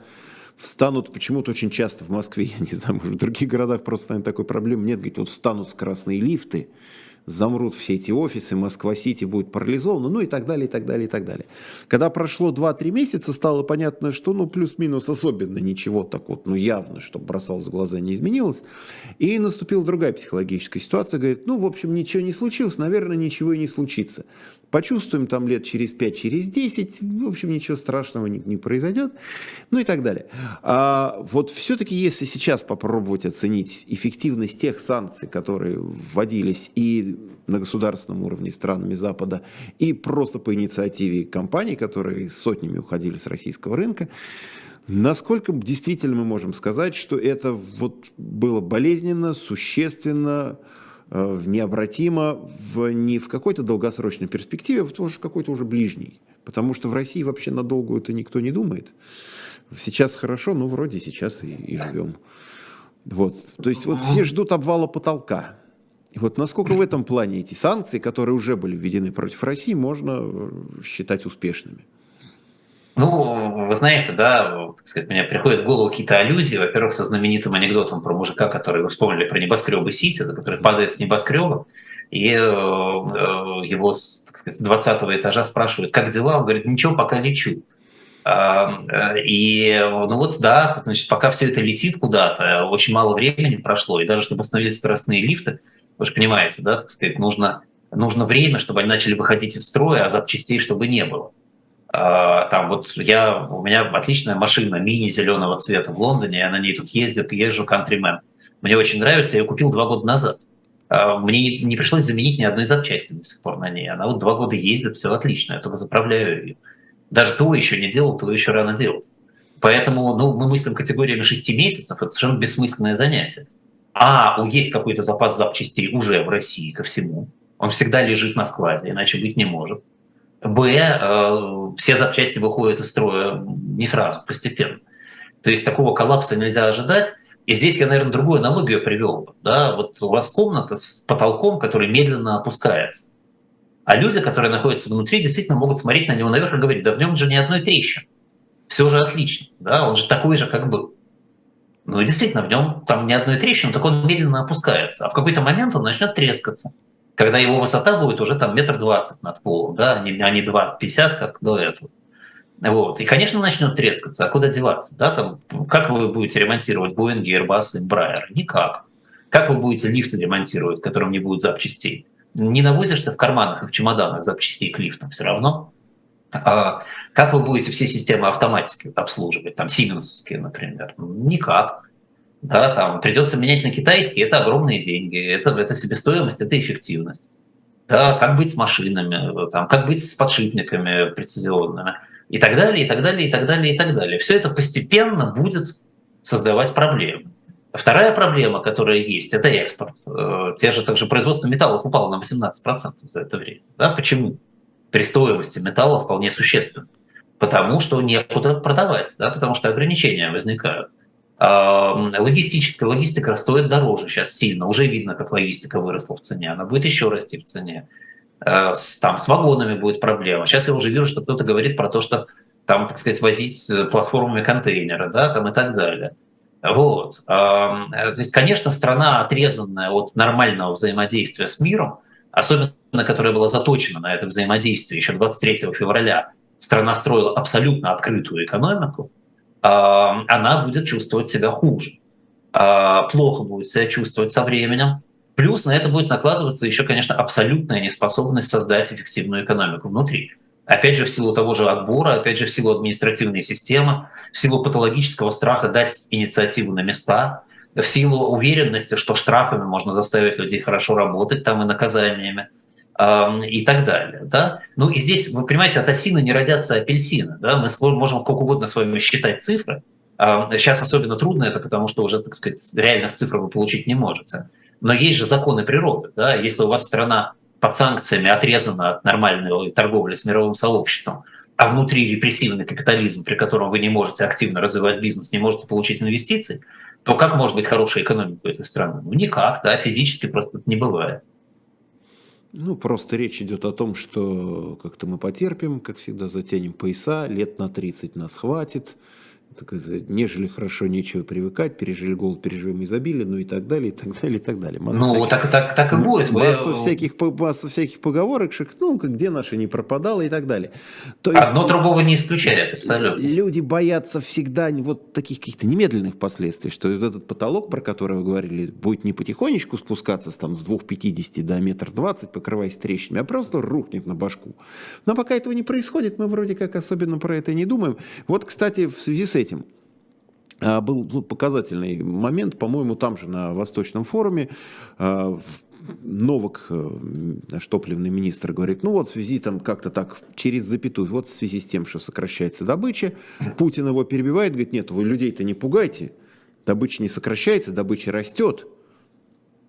встанут почему-то очень часто в Москве, [laughs] я не знаю, может в других городах просто станет такой проблемы, нет, говорит, вот встанут красные лифты, замрут все эти офисы, Москва-Сити будет парализована, ну и так далее, и так далее, и так далее. Когда прошло 2-3 месяца, стало понятно, что ну плюс-минус особенно ничего так вот, ну явно, что бросалось в глаза, не изменилось. И наступила другая психологическая ситуация, говорит, ну в общем ничего не случилось, наверное, ничего и не случится. Почувствуем там лет через 5, через 10, в общем, ничего страшного не, не произойдет, ну и так далее. А вот все-таки, если сейчас попробовать оценить эффективность тех санкций, которые вводились и на государственном уровне странами Запада, и просто по инициативе компаний, которые сотнями уходили с российского рынка, Насколько действительно мы можем сказать, что это вот было болезненно, существенно, необратимо в, не в какой-то долгосрочной перспективе, а в тоже какой-то уже ближней. Потому что в России вообще на долгую это никто не думает. Сейчас хорошо, ну вроде сейчас и, и живем. Вот. То есть вот все ждут обвала потолка. И вот насколько в этом плане эти санкции, которые уже были введены против России, можно э, считать успешными? Ну, вы знаете, да, так сказать, мне приходят в голову какие-то аллюзии. Во-первых, со знаменитым анекдотом про мужика, который вы вспомнили про небоскребы Сити, который падает с небоскреба, и э, его, так сказать, с 20 этажа спрашивают, как дела? Он говорит, ничего, пока лечу. А, э, и, ну вот, да, значит, пока все это летит куда-то, очень мало времени прошло, и даже чтобы остановились скоростные лифты, вы же понимаете, да, так сказать, нужно, нужно время, чтобы они начали выходить из строя, а запчастей чтобы не было. А, там вот я, у меня отличная машина мини зеленого цвета в Лондоне, я на ней тут ездил, езжу countryman. Мне очень нравится, я ее купил два года назад. А, мне не пришлось заменить ни одной запчасти до сих пор на ней. Она вот два года ездит, все отлично, я только заправляю ее. Даже то еще не делал, то еще рано делать. Поэтому ну, мы мыслим категориями 6 месяцев, это совершенно бессмысленное занятие. А есть какой-то запас запчастей уже в России ко всему. Он всегда лежит на складе, иначе быть не может. Б, э, все запчасти выходят из строя не сразу, постепенно. То есть такого коллапса нельзя ожидать. И здесь я, наверное, другую аналогию привел. Да? Вот у вас комната с потолком, который медленно опускается. А люди, которые находятся внутри, действительно могут смотреть на него наверх и говорить, да в нем же ни одной трещины. Все же отлично, да, он же такой же, как был. Ну и действительно, в нем там ни одной трещины, так он медленно опускается. А в какой-то момент он начнет трескаться когда его высота будет уже там метр двадцать над полом, да, а а не 2,50, как до этого. Вот. И, конечно, начнет трескаться. А куда деваться? Да? Там, как вы будете ремонтировать Boeing, Airbus и Embraer? Никак. Как вы будете лифты ремонтировать, в котором не будет запчастей? Не навозишься в карманах и в чемоданах запчастей к лифтам все равно. А как вы будете все системы автоматики обслуживать, там, сименсовские, например? Никак да, там придется менять на китайский, это огромные деньги, это, это себестоимость, это эффективность. Да, как быть с машинами, там, как быть с подшипниками прецизионными и так далее, и так далее, и так далее, и так далее. Все это постепенно будет создавать проблемы. Вторая проблема, которая есть, это экспорт. Э, те же также производство металлов упало на 18% за это время. Да? Почему? При стоимости металла вполне существенно. Потому что некуда продавать, да? потому что ограничения возникают. Логистическая логистика стоит дороже сейчас сильно. Уже видно, как логистика выросла в цене. Она будет еще расти в цене. Там с вагонами будет проблема. Сейчас я уже вижу, что кто-то говорит про то, что там, так сказать, возить платформами контейнеры, да, там и так далее. Вот. То есть, конечно, страна, отрезанная от нормального взаимодействия с миром, особенно которая была заточена на это взаимодействие еще 23 февраля, страна строила абсолютно открытую экономику, она будет чувствовать себя хуже, плохо будет себя чувствовать со временем. Плюс на это будет накладываться еще, конечно, абсолютная неспособность создать эффективную экономику внутри. Опять же, в силу того же отбора, опять же, в силу административной системы, в силу патологического страха дать инициативу на места, в силу уверенности, что штрафами можно заставить людей хорошо работать, там и наказаниями и так далее. Да? Ну и здесь, вы понимаете, от осины не родятся апельсины. Да? Мы можем как угодно с вами считать цифры. Сейчас особенно трудно это, потому что уже, так сказать, реальных цифр вы получить не можете. Но есть же законы природы. Да? Если у вас страна под санкциями отрезана от нормальной торговли с мировым сообществом, а внутри репрессивный капитализм, при котором вы не можете активно развивать бизнес, не можете получить инвестиции, то как может быть хорошая экономика у этой страны? Ну никак, да, физически просто это не бывает. Ну, просто речь идет о том, что как-то мы потерпим, как всегда, затянем пояса, лет на 30 нас хватит, так сказать, нежели хорошо нечего привыкать, пережили голод, переживем изобилие, ну и так далее, и так далее, и так далее. Масса ну, всяких, так, так, так и будет. Масса, Вы... всяких, масса всяких поговорок, ну, где наша не пропадала и так далее. То Одно есть, другого не исключает, абсолютно. Люди боятся всегда вот таких каких-то немедленных последствий, что вот этот потолок, про который вы говорили, будет не потихонечку спускаться там, с 2,50 до метр двадцать, покрываясь трещинами, а просто рухнет на башку. Но пока этого не происходит, мы вроде как особенно про это не думаем. Вот, кстати, в связи с этим, а, был показательный момент, по-моему, там же на Восточном форуме, а, Новак, э, наш топливный министр, говорит, ну вот в связи там как-то так через запятую, вот в связи с тем, что сокращается добыча, Путин его перебивает, говорит, нет, вы людей-то не пугайте, добыча не сокращается, добыча растет.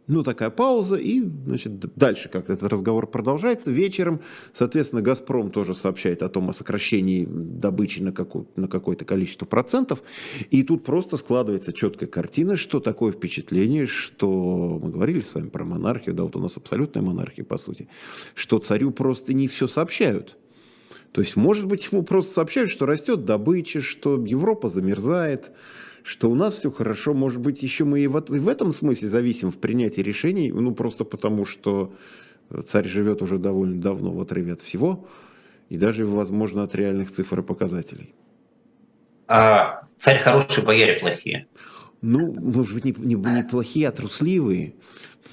Ну, такая пауза, и, значит, дальше как-то этот разговор продолжается. Вечером, соответственно, «Газпром» тоже сообщает о том, о сокращении добычи на, какой, на какое-то количество процентов. И тут просто складывается четкая картина, что такое впечатление, что мы говорили с вами про монархию, да, вот у нас абсолютная монархия, по сути, что царю просто не все сообщают. То есть, может быть, ему просто сообщают, что растет добыча, что Европа замерзает, что у нас все хорошо, может быть, еще мы и в, и в этом смысле зависим в принятии решений, ну, просто потому что царь живет уже довольно давно в отрыве от всего, и даже, возможно, от реальных цифр и показателей. А царь хороший, бояре плохие. Ну, может быть, не, не, не плохие, а трусливые.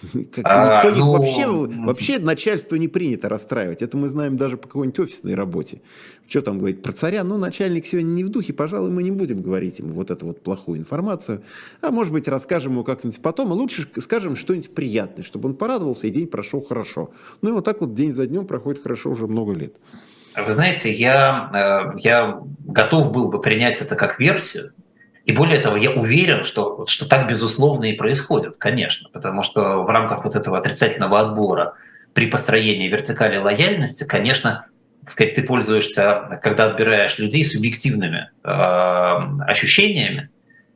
[laughs] А, никто ну... вообще, вообще начальство не принято расстраивать. Это мы знаем даже по какой-нибудь офисной работе. Что там говорить про царя? Ну, начальник сегодня не в духе, пожалуй, мы не будем говорить ему вот эту вот плохую информацию. А может быть, расскажем ему как-нибудь потом, а лучше скажем что-нибудь приятное, чтобы он порадовался, и день прошел хорошо. Ну и вот так вот день за днем проходит хорошо уже много лет. Вы знаете, я, э, я готов был бы принять это как версию, и более того, я уверен, что, что так безусловно и происходит, конечно, потому что в рамках вот этого отрицательного отбора при построении вертикали лояльности, конечно, так сказать, ты пользуешься, когда отбираешь людей, субъективными э, ощущениями,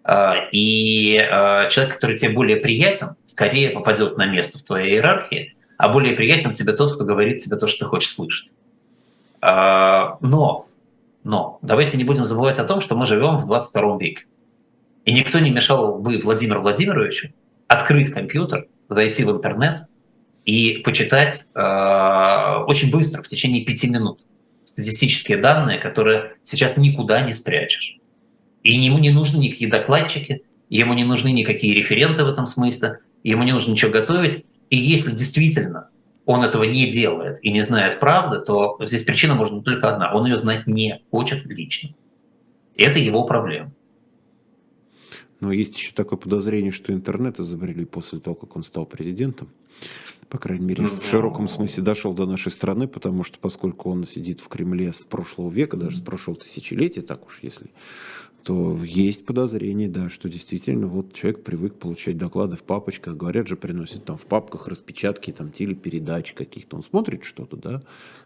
э, и э, человек, который тебе более приятен, скорее попадет на место в твоей иерархии, а более приятен тебе тот, кто говорит тебе то, что ты хочешь слышать. Э, но, но давайте не будем забывать о том, что мы живем в 22 веке. И никто не мешал бы Владимиру Владимировичу открыть компьютер, зайти в интернет и почитать э, очень быстро, в течение пяти минут, статистические данные, которые сейчас никуда не спрячешь. И ему не нужны никакие докладчики, ему не нужны никакие референты в этом смысле, ему не нужно ничего готовить. И если действительно он этого не делает и не знает правды, то здесь причина может быть только одна. Он ее знать не хочет лично. Это его проблема. Но есть еще такое подозрение, что интернет изобрели после того, как он стал президентом. По крайней мере, в широком смысле дошел до нашей страны, потому что поскольку он сидит в Кремле с прошлого века, даже с прошлого тысячелетия, так уж если то есть подозрение, да, что действительно вот человек привык получать доклады в папочках, говорят же, приносят там в папках распечатки там телепередач каких-то, он смотрит что-то, да,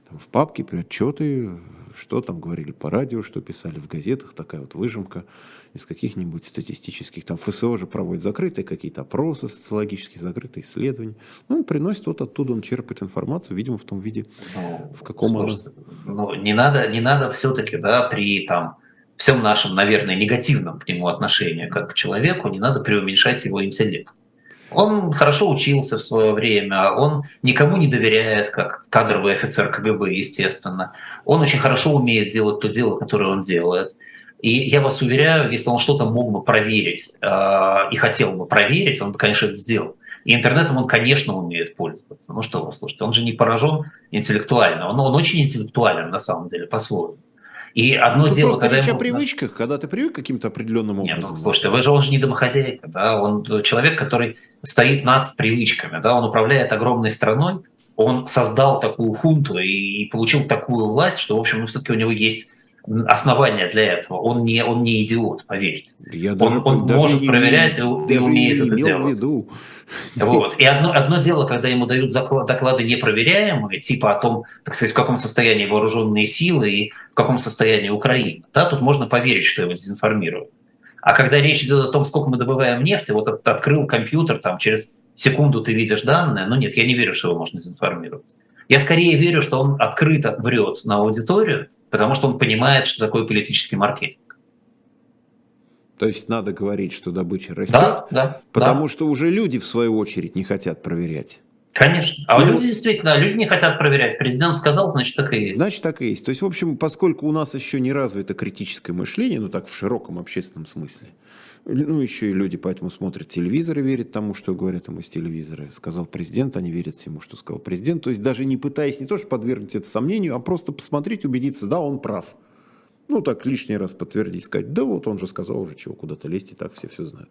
там в папке отчеты, что там говорили по радио, что писали в газетах, такая вот выжимка из каких-нибудь статистических, там ФСО же проводит закрытые какие-то опросы социологические, закрытые исследования, ну, он приносит вот оттуда, он черпает информацию, видимо, в том виде, ну, в каком слушайте, она... Ну, не надо, не надо все-таки, да, при там всем нашем, наверное, негативном к нему отношении как к человеку, не надо преуменьшать его интеллект. Он хорошо учился в свое время, он никому не доверяет, как кадровый офицер КГБ, естественно. Он очень хорошо умеет делать то дело, которое он делает. И я вас уверяю, если он что-то мог бы проверить э, и хотел бы проверить, он бы, конечно, это сделал. И интернетом он, конечно, умеет пользоваться. Ну что вы слушайте, он же не поражен интеллектуально. Он, он очень интеллектуален, на самом деле, по-своему. И одно ну, дело, когда речь ему... о привычках, когда ты привык к каким-то определенным образом. Нет, ну, слушайте, вы же он же не домохозяйка, да, он человек, который стоит над привычками, да, он управляет огромной страной, он создал такую хунту и, и получил такую власть, что, в общем, ну, все-таки у него есть основания для этого. Он не, он не идиот, поверьте. Я он даже, он даже может не, проверять не, и, и умеет это делать. Виду. Вот. И одно, одно дело, когда ему дают доклады непроверяемые, типа о том, так сказать, в каком состоянии вооруженные силы и в каком состоянии Украина. Да, тут можно поверить, что его дезинформируют. А когда речь идет о том, сколько мы добываем нефти, вот открыл компьютер, там через секунду ты видишь данные, ну нет, я не верю, что его можно дезинформировать. Я скорее верю, что он открыто врет на аудиторию, потому что он понимает, что такое политический маркетинг. То есть надо говорить, что добыча растет, да, да, потому да. что уже люди, в свою очередь, не хотят проверять. Конечно. А ну, люди действительно, люди не хотят проверять. Президент сказал, значит, так и есть. Значит, так и есть. То есть, в общем, поскольку у нас еще не развито критическое мышление, ну так в широком общественном смысле, ну еще и люди поэтому смотрят телевизор и верят тому, что говорят им из телевизора. Сказал президент, они верят всему, что сказал президент. То есть даже не пытаясь не то, что подвергнуть это сомнению, а просто посмотреть, убедиться, да, он прав. Ну, так лишний раз подтвердить, сказать, да вот он же сказал уже, чего куда-то лезть, и так все все знают.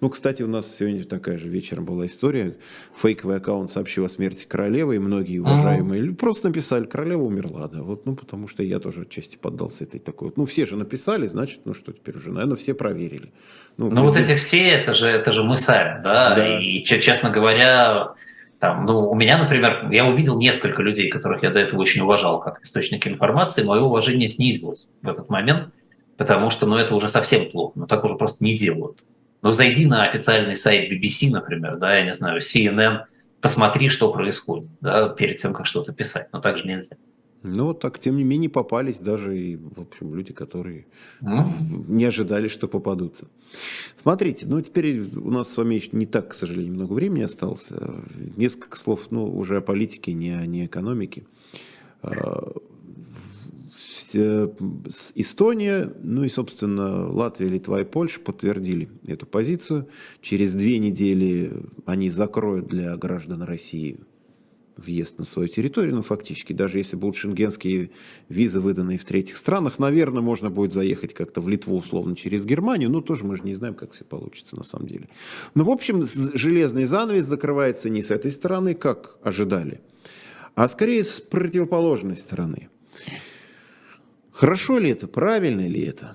Ну, кстати, у нас сегодня такая же вечером была история. Фейковый аккаунт сообщил о смерти королевы, и многие уважаемые uh-huh. просто написали, королева умерла, да. Вот, ну, потому что я тоже отчасти поддался этой такой. Ну, все же написали, значит, ну, что теперь уже, наверное, все проверили. Ну, ну вот эти все, это же, это же мы сами, да, да. и, честно говоря, там, ну, у меня, например, я увидел несколько людей, которых я до этого очень уважал как источники информации, мое уважение снизилось в этот момент, потому что, ну, это уже совсем плохо, ну, так уже просто не делают. Ну, зайди на официальный сайт BBC, например, да, я не знаю, CNN, посмотри, что происходит, да, перед тем, как что-то писать, но так же нельзя. Ну, вот так, тем не менее, попались даже и, в общем, люди, которые mm. не ожидали, что попадутся. Смотрите, ну, теперь у нас с вами не так, к сожалению, много времени осталось. Несколько слов, ну, уже о политике, не о не экономике. А, Э, Эстония, ну и, собственно, Латвия, Литва и Польша подтвердили эту позицию. Через две недели они закроют для граждан России въезд на свою территорию, ну, фактически, даже если будут шенгенские визы, выданные в третьих странах, наверное, можно будет заехать как-то в Литву, условно, через Германию, но тоже мы же не знаем, как все получится на самом деле. Но, в общем, железный занавес закрывается не с этой стороны, как ожидали, а скорее с противоположной стороны – Хорошо ли это, правильно ли это?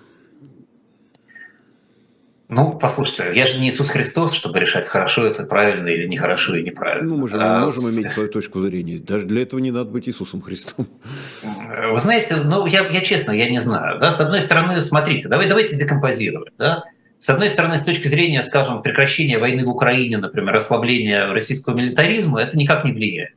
Ну, послушайте, я же не Иисус Христос, чтобы решать, хорошо это правильно или нехорошо и неправильно. Ну, мы же а, можем иметь свою точку зрения. Даже для этого не надо быть Иисусом Христом. Вы знаете, ну, я, я честно, я не знаю. Да? С одной стороны, смотрите, давай, давайте декомпозировать. Да? С одной стороны, с точки зрения, скажем, прекращения войны в Украине, например, ослабления российского милитаризма, это никак не влияет.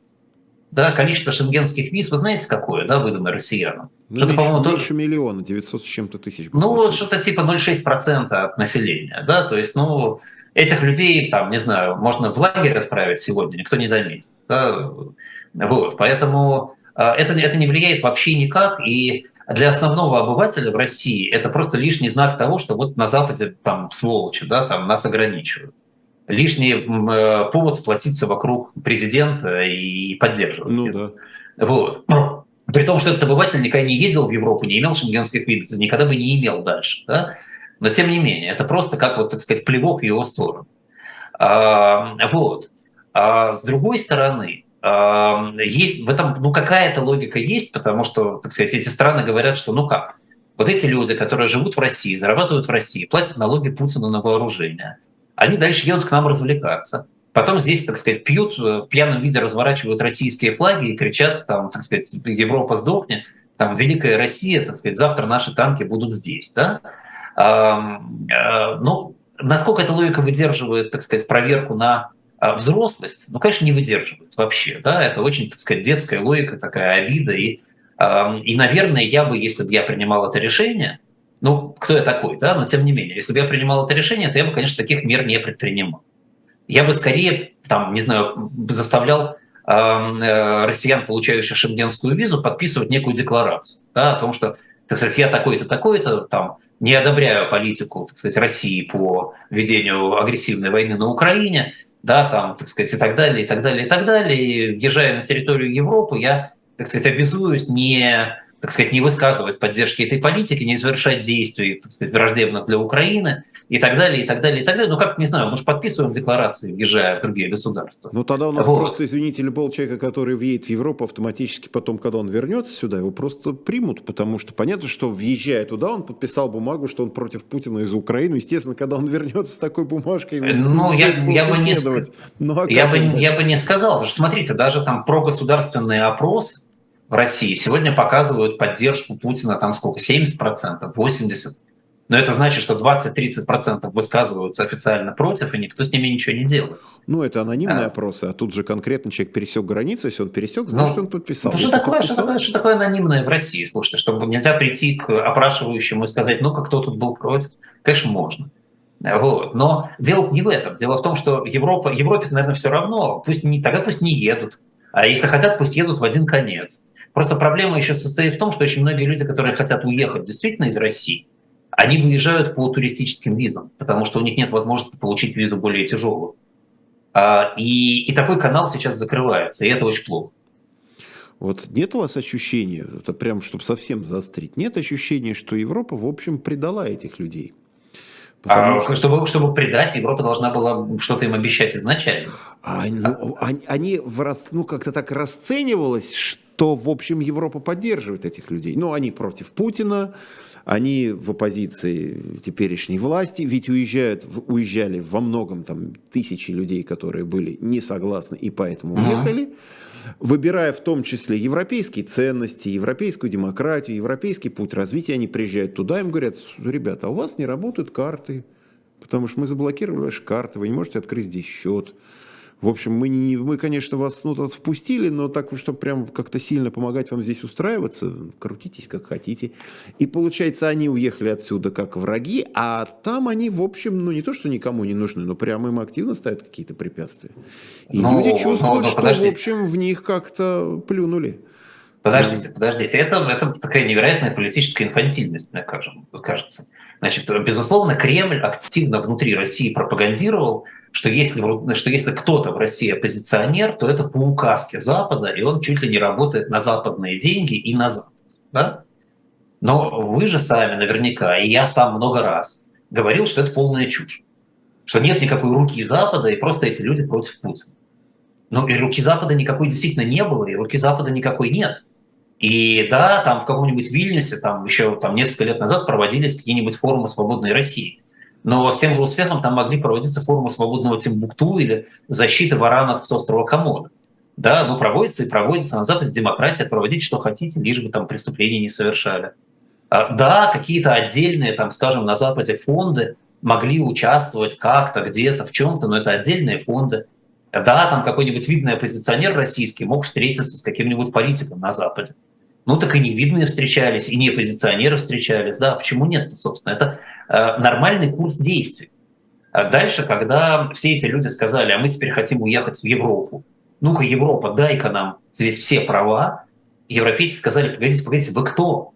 Да, количество шенгенских виз, вы знаете, какое, да, выдано россиянам? Ну, что-то, по-моему, меньше миллиона, 900 с чем-то тысяч. Ну, вот что-то типа 0,6% от населения, да, то есть, ну, этих людей, там, не знаю, можно в лагерь отправить сегодня, никто не заметит, да, вот, поэтому а, это, это не влияет вообще никак, и для основного обывателя в России это просто лишний знак того, что вот на Западе там сволочи, да, там нас ограничивают лишний э, повод сплотиться вокруг президента и поддерживать. Ну, да. Вот. При том, что этот обыватель никогда не ездил в Европу, не имел шенгенских визов, никогда бы не имел дальше. Да? Но тем не менее, это просто как, вот, так сказать, плевок в его сторону. А, вот. А с другой стороны, а, есть в этом ну, какая-то логика есть, потому что, так сказать, эти страны говорят, что ну как, Вот эти люди, которые живут в России, зарабатывают в России, платят налоги Путину на вооружение, они дальше едут к нам развлекаться. Потом здесь, так сказать, пьют, в пьяном виде разворачивают российские флаги и кричат, там, так сказать, Европа сдохнет, там, Великая Россия, так сказать, завтра наши танки будут здесь. Да? А, ну, насколько эта логика выдерживает, так сказать, проверку на а, взрослость, ну, конечно, не выдерживает вообще. Да? Это очень, так сказать, детская логика, такая обида. И, и, наверное, я бы, если бы я принимал это решение, ну, кто я такой, да, но тем не менее, если бы я принимал это решение, то я бы, конечно, таких мер не предпринимал. Я бы скорее, там, не знаю, заставлял э, россиян, получающих шенгенскую визу, подписывать некую декларацию да, о том, что, так сказать, я такой-то, такой-то, там, не одобряю политику, так сказать, России по ведению агрессивной войны на Украине, да, там, так сказать, и так далее, и так далее, и так далее. И въезжая на территорию Европы, я, так сказать, обязуюсь не так сказать, не высказывать поддержки этой политики, не совершать действий, так сказать, враждебных для Украины и так далее, и так далее, и так далее. Ну, как, не знаю, мы же подписываем декларации, въезжая в другие государства. Ну, тогда у нас вот. просто, извините, любого человека, который въедет в Европу, автоматически потом, когда он вернется сюда, его просто примут, потому что понятно, что въезжая туда, он подписал бумагу, что он против Путина из Украины. Естественно, когда он вернется с такой бумажкой, ну, я, я, бы не, ну, а я, бы, я бы не сказал, смотрите, даже там прогосударственные опросы, России сегодня показывают поддержку Путина там сколько, 70%, 80%. Но это значит, что 20-30% высказываются официально против, и никто с ними ничего не делает. Ну, это анонимные а. опросы, а тут же конкретно человек пересек границу, если он пересек, значит, ну, он подписал. Ну, что, такое, подписал... Что, такое, что такое анонимное в России? Слушайте, чтобы нельзя прийти к опрашивающему и сказать, ну-ка, кто тут был против? Конечно, можно. Вот. Но дело не в этом. Дело в том, что Европа, Европе, наверное, все равно. Пусть не, тогда пусть не едут. А если хотят, пусть едут в один конец. Просто проблема еще состоит в том, что очень многие люди, которые хотят уехать действительно из России, они выезжают по туристическим визам, потому что у них нет возможности получить визу более тяжелую. А, и, и такой канал сейчас закрывается, и это очень плохо. Вот нет у вас ощущения, это прям, чтобы совсем заострить, нет ощущения, что Европа, в общем, предала этих людей? А, что... чтобы, чтобы предать, Европа должна была что-то им обещать изначально. А, ну, они, они в, ну, как-то так расценивалось, что то, в общем, Европа поддерживает этих людей. Ну, они против Путина, они в оппозиции теперешней власти, ведь уезжают, уезжали во многом там тысячи людей, которые были не согласны и поэтому уехали, выбирая в том числе европейские ценности, европейскую демократию, европейский путь развития, они приезжают туда, им говорят, ребята, а у вас не работают карты, потому что мы заблокировали ваши карты, вы не можете открыть здесь счет. В общем, мы, не, мы конечно, вас ну, впустили, но так, чтобы прям как-то сильно помогать вам здесь устраиваться, крутитесь как хотите. И получается, они уехали отсюда как враги, а там они, в общем, ну не то, что никому не нужны, но прямо им активно ставят какие-то препятствия. И но, люди чувствуют, но, но, что, подождите. в общем, в них как-то плюнули. Подождите, подождите. Это, это такая невероятная политическая инфантильность, мне кажется. Значит, безусловно, Кремль активно внутри России пропагандировал что если, что если кто-то в России оппозиционер, то это по указке Запада, и он чуть ли не работает на западные деньги и на Запад. Да? Но вы же сами наверняка, и я сам много раз говорил, что это полная чушь. Что нет никакой руки Запада, и просто эти люди против Путина. Ну и руки Запада никакой действительно не было, и руки Запада никакой нет. И да, там в каком-нибудь Вильнюсе, там еще там, несколько лет назад проводились какие-нибудь форумы свободной России. Но с тем же успехом там могли проводиться форумы свободного Тимбукту или защиты варанов с острова Комода. Да, ну проводится и проводится. На Западе демократия, проводите что хотите, лишь бы там преступления не совершали. А, да, какие-то отдельные, там, скажем, на Западе фонды могли участвовать как-то, где-то, в чем-то, но это отдельные фонды. Да, там какой-нибудь видный оппозиционер российский мог встретиться с каким-нибудь политиком на Западе. Ну так и невидные встречались, и не оппозиционеры встречались. Да, почему нет, собственно? Это нормальный курс действий. А дальше, когда все эти люди сказали, а мы теперь хотим уехать в Европу, ну-ка, Европа, дай-ка нам здесь все права, европейцы сказали, погодите, погодите, вы кто?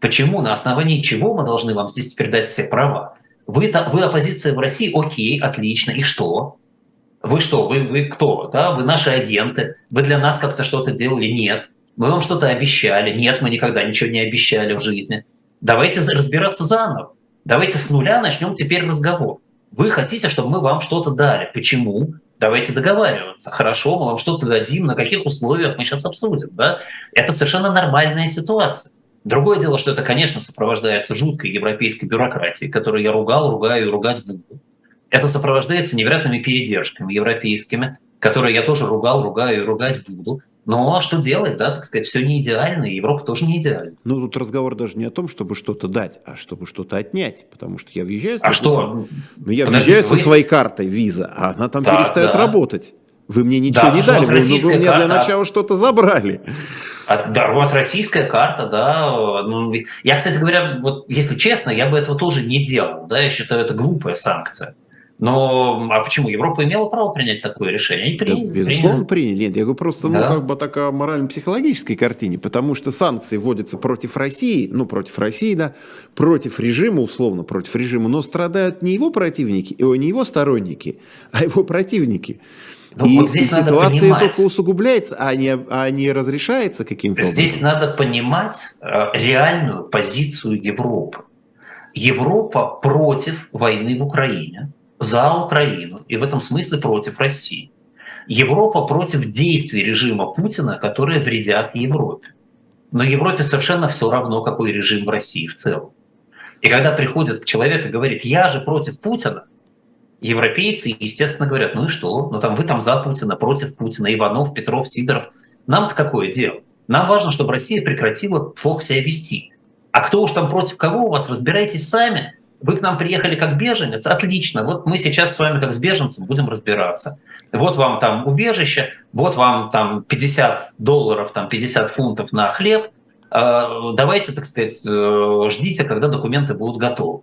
Почему, на основании чего мы должны вам здесь теперь дать все права? Вы, вы оппозиция в России, окей, отлично, и что? Вы что, вы, вы кто? Да? Вы наши агенты, вы для нас как-то что-то делали? Нет. Мы вам что-то обещали? Нет, мы никогда ничего не обещали в жизни. Давайте разбираться заново. Давайте с нуля начнем теперь разговор. Вы хотите, чтобы мы вам что-то дали. Почему? Давайте договариваться. Хорошо, мы вам что-то дадим, на каких условиях мы сейчас обсудим. Да? Это совершенно нормальная ситуация. Другое дело, что это, конечно, сопровождается жуткой европейской бюрократией, которую я ругал, ругаю и ругать буду. Это сопровождается невероятными передержками европейскими, которые я тоже ругал, ругаю и ругать буду. Но что делать, да, так сказать, все не идеально, и Европа тоже не идеальна. Ну, тут разговор даже не о том, чтобы что-то дать, а чтобы что-то отнять, потому что я въезжаю... А что? Ну, я Подождите, въезжаю вы... со своей картой виза, а она там да, перестает да. работать. Вы мне ничего да, не дали, вы, вы мне карта. для начала что-то забрали. А, да, у вас российская карта, да. Ну, я, кстати говоря, вот если честно, я бы этого тоже не делал, да, я считаю, это глупая санкция. Но а почему? Европа имела право принять такое решение? Они приняли. Да, безусловно, приняли. Нет, я говорю просто, ну, да. ну, как бы такая морально-психологической картине, потому что санкции вводятся против России, ну, против России, да, против режима, условно, против режима, но страдают не его противники, не его сторонники, а его противники. Ну, и, вот здесь и ситуация понимать, только усугубляется, а не, а не разрешается каким-то образом. Здесь надо понимать э, реальную позицию Европы. Европа против войны в Украине за Украину и в этом смысле против России. Европа против действий режима Путина, которые вредят Европе. Но Европе совершенно все равно, какой режим в России в целом. И когда приходит человек и говорит, я же против Путина, европейцы, естественно, говорят, ну и что? Ну там вы там за Путина, против Путина, Иванов, Петров, Сидоров. Нам-то какое дело? Нам важно, чтобы Россия прекратила плохо себя вести. А кто уж там против кого у вас, разбирайтесь сами. Вы к нам приехали как беженец? Отлично. Вот мы сейчас с вами как с беженцем будем разбираться. Вот вам там убежище, вот вам там 50 долларов, там 50 фунтов на хлеб. А, давайте, так сказать, э, ждите, когда документы будут готовы.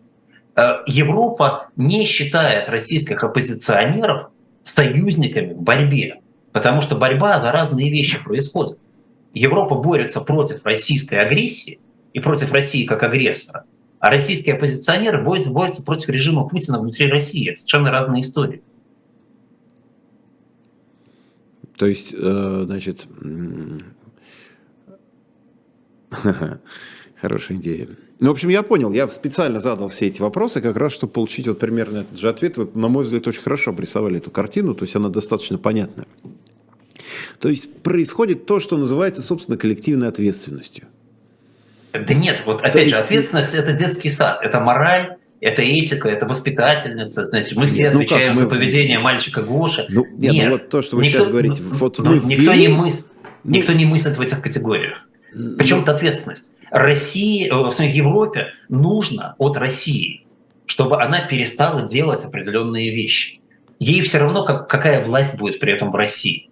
Э, Европа не считает российских оппозиционеров союзниками в борьбе, потому что борьба за разные вещи происходит. Европа борется против российской агрессии и против России как агрессора, российские оппозиционеры борются, борются против режима Путина внутри России. Это совершенно разные истории. То есть, э, значит, [laughs] хорошая идея. Ну, в общем, я понял. Я специально задал все эти вопросы, как раз, чтобы получить вот примерно этот же ответ. Вы, на мой взгляд, очень хорошо обрисовали эту картину, то есть она достаточно понятная. То есть происходит то, что называется, собственно, коллективной ответственностью. Да нет, вот опять есть... же, ответственность – это детский сад, это мораль, это этика, это воспитательница, значит, мы все нет, ну отвечаем как, мы... за поведение мальчика Гоши. Ну, нет, нет ну вот то, что вы никто, сейчас говорите. Ну, вот ну, никто, ввели... не мыс... ну... никто не мыслит в этих категориях. Причем ну... это ответственность. России, э, в смысле, Европе нужно от России, чтобы она перестала делать определенные вещи. Ей все равно, как, какая власть будет при этом в России.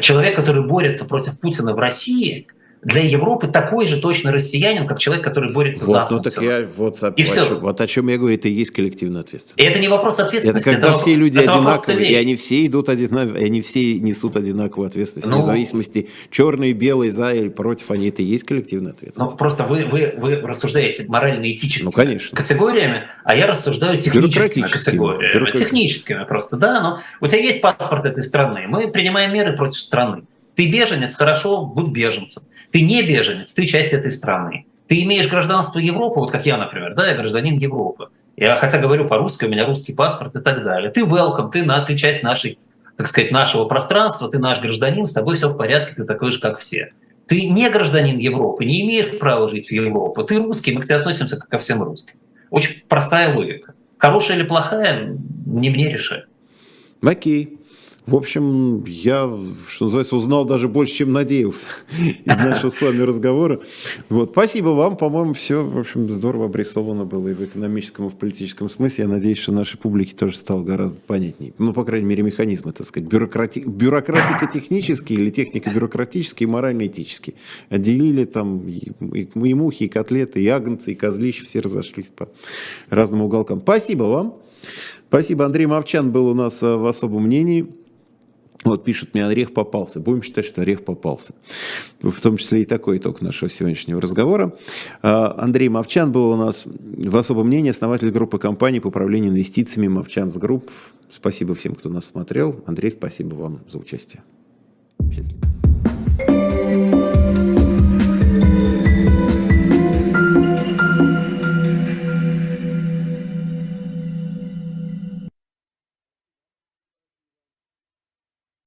Человек, который борется против Путина в России, для Европы такой же точно россиянин, как человек, который борется вот, за ну, так я, вот, и о, все. вот о чем я говорю, это и есть коллективная ответственность. И это не вопрос ответственности. Это когда это все вопрос, люди одинаковые, и они все идут одинаково, и они все несут одинаковую ответственность. Ну, Вне зависимости, черный, белый, за или против, они это и есть коллективная ответственность. Ну, просто вы, вы, вы рассуждаете морально-этическими ну, конечно. категориями, а я рассуждаю техническими категориями. Бюрократическими. Техническими просто, да. Но у тебя есть паспорт этой страны, мы принимаем меры против страны. Ты беженец, хорошо, будь беженцем. Ты не беженец, ты часть этой страны. Ты имеешь гражданство Европы, вот как я, например, да, я гражданин Европы. Я хотя говорю по-русски, у меня русский паспорт и так далее. Ты welcome, ты, на, ты часть нашей, так сказать, нашего пространства, ты наш гражданин, с тобой все в порядке, ты такой же, как все. Ты не гражданин Европы, не имеешь права жить в Европе. Ты русский, мы к тебе относимся как ко всем русским. Очень простая логика. Хорошая или плохая, не мне решать. Окей. В общем, я, что называется, узнал даже больше, чем надеялся [laughs] из нашего с вами разговора. Вот, спасибо вам, по-моему, все, в общем, здорово обрисовано было и в экономическом, и в политическом смысле. Я надеюсь, что нашей публике тоже стало гораздо понятнее. Ну, по крайней мере, механизмы, так сказать, бюрократи... бюрократико-технические или технико-бюрократические и морально-этические. Отделили там и, и мухи, и котлеты, и агнцы, и козлища, все разошлись по разным уголкам. Спасибо вам. Спасибо. Андрей Мовчан был у нас э, в особом мнении. Вот пишут мне, Орех попался. Будем считать, что Орех попался. В том числе и такой итог нашего сегодняшнего разговора. А, Андрей Мовчан был у нас в особом мнении, основатель группы компаний по управлению инвестициями Movchan's Group. Спасибо всем, кто нас смотрел. Андрей, спасибо вам за участие. Счастливо.